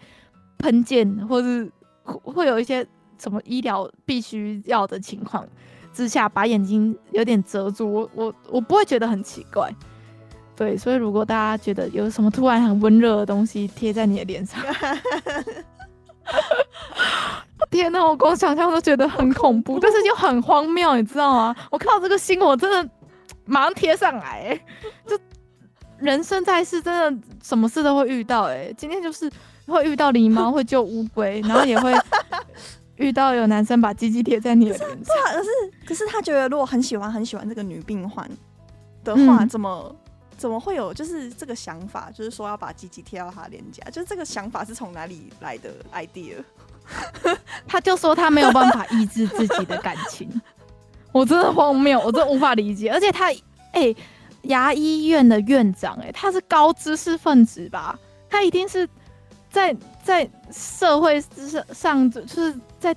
喷溅，或是会有一些。什么医疗必须要的情况之下，把眼睛有点遮住，我我我不会觉得很奇怪。对，所以如果大家觉得有什么突然很温热的东西贴在你的脸上，天哪，我光想象都觉得很恐怖，但是又很荒谬，你知道吗？我看到这个新闻，我真的马上贴上来、欸，就人生在世，真的什么事都会遇到、欸，哎，今天就是会遇到狸猫，会救乌龟，然后也会。遇到有男生把鸡鸡贴在你的脸上，可是可是他觉得如果很喜欢很喜欢这个女病患的话，嗯、怎么怎么会有就是这个想法，就是说要把鸡鸡贴到他脸颊，就是这个想法是从哪里来的 idea？他就说他没有办法抑制自己的感情，我真的荒谬，我真的无法理解。而且他哎、欸，牙医院的院长哎、欸，他是高知识分子吧？他一定是在在社会之上就是。在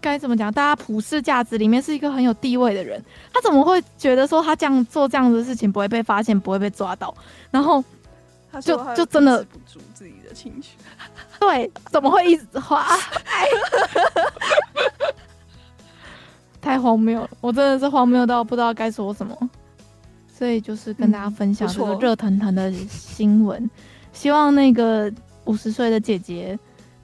该怎么讲？大家普世价值里面是一个很有地位的人，他怎么会觉得说他这样做这样的事情不会被发现，不会被抓到？然后就就真的不住自己的情绪，对，怎么会一直花？太荒谬了！我真的是荒谬到不知道该说什么，所以就是跟大家分享这个热腾腾的新闻，嗯、希望那个五十岁的姐姐。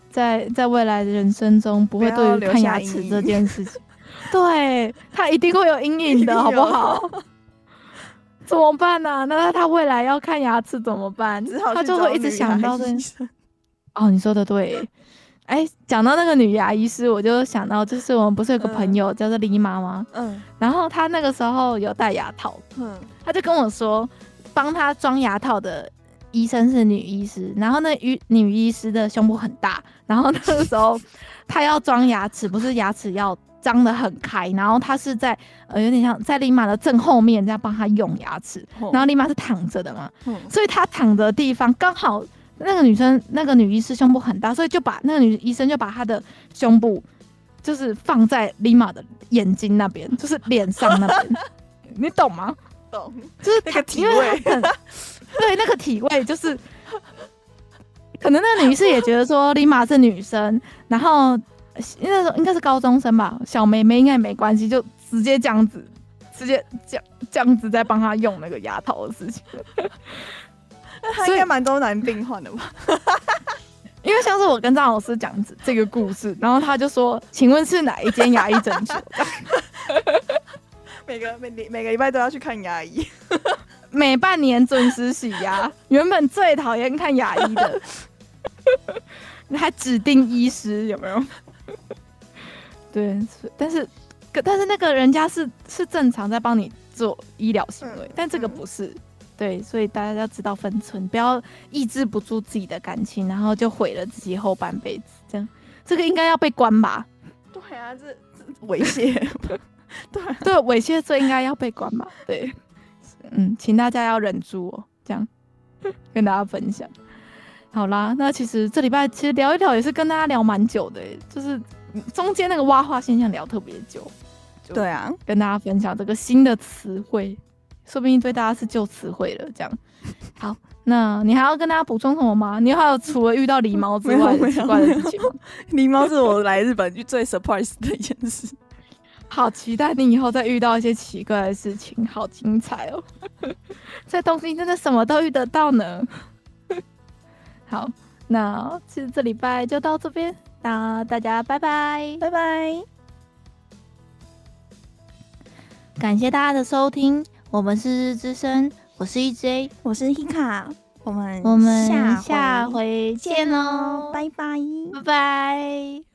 在在未来的人生中，不会对于看牙齿这件事情，对她一定会有阴影的，好不好？怎么办呢、啊？那她未来要看牙齿怎么办？她就会一直想到这。哦，你说的对，哎，讲到那个女牙医师，我就想到，就是我们不是有个朋友叫做李妈吗？嗯，然后她那个时候有戴牙套，嗯，她就跟我说，帮她装牙套的医生是女医师，然后那女女医师的胸部很大，然后那个时候 她要装牙齿，不是牙齿要张得很开，然后她是在呃有点像在李妈的正后面这样帮她用牙齿，然后李妈是躺着的嘛，嗯，所以她躺的地方刚好。那个女生，那个女医师胸部很大，所以就把那个女医生就把她的胸部，就是放在李玛的眼睛那边，就是脸上那边，你懂吗？懂，就是那个体位，对，那个体位就是，可能那个女医师也觉得说李玛是女生，然后那时候应该是高中生吧，小妹妹应该也没关系，就直接这样子，直接这样这样子在帮她用那个牙套的事情。他应该蛮多男病患的吧？因为像是我跟张老师讲这个故事，然后他就说：“请问是哪一间牙医诊所？” 每个每每个礼拜都要去看牙医，每半年准时洗牙。原本最讨厌看牙医的，你还指定医师有没有？对，但是但是那个人家是是正常在帮你做医疗行为，但这个不是。对，所以大家要知道分寸，不要抑制不住自己的感情，然后就毁了自己后半辈子。这样，这个应该要被关吧？对啊，这猥亵，对对，猥亵罪应该要被关吧？对，嗯，请大家要忍住哦。这样跟大家分享。好啦，那其实这礼拜其实聊一聊也是跟大家聊蛮久的，就是中间那个挖化现象聊特别久。对啊，跟大家分享这个新的词汇。说不定对大家是旧词汇了，这样。好，那你还要跟大家补充什么吗？你还有除了遇到狸猫之外的奇怪的事情吗？狸猫 是我来日本 最 surprise 的一件事。好期待你以后再遇到一些奇怪的事情，好精彩哦！在东京真的什么都遇得到呢。好，那其实这礼拜就到这边，那大家拜拜，拜拜，感谢大家的收听。我们是日日之声，我是 EJ，我是 Hika，我们我们下回见喽，拜拜，拜拜。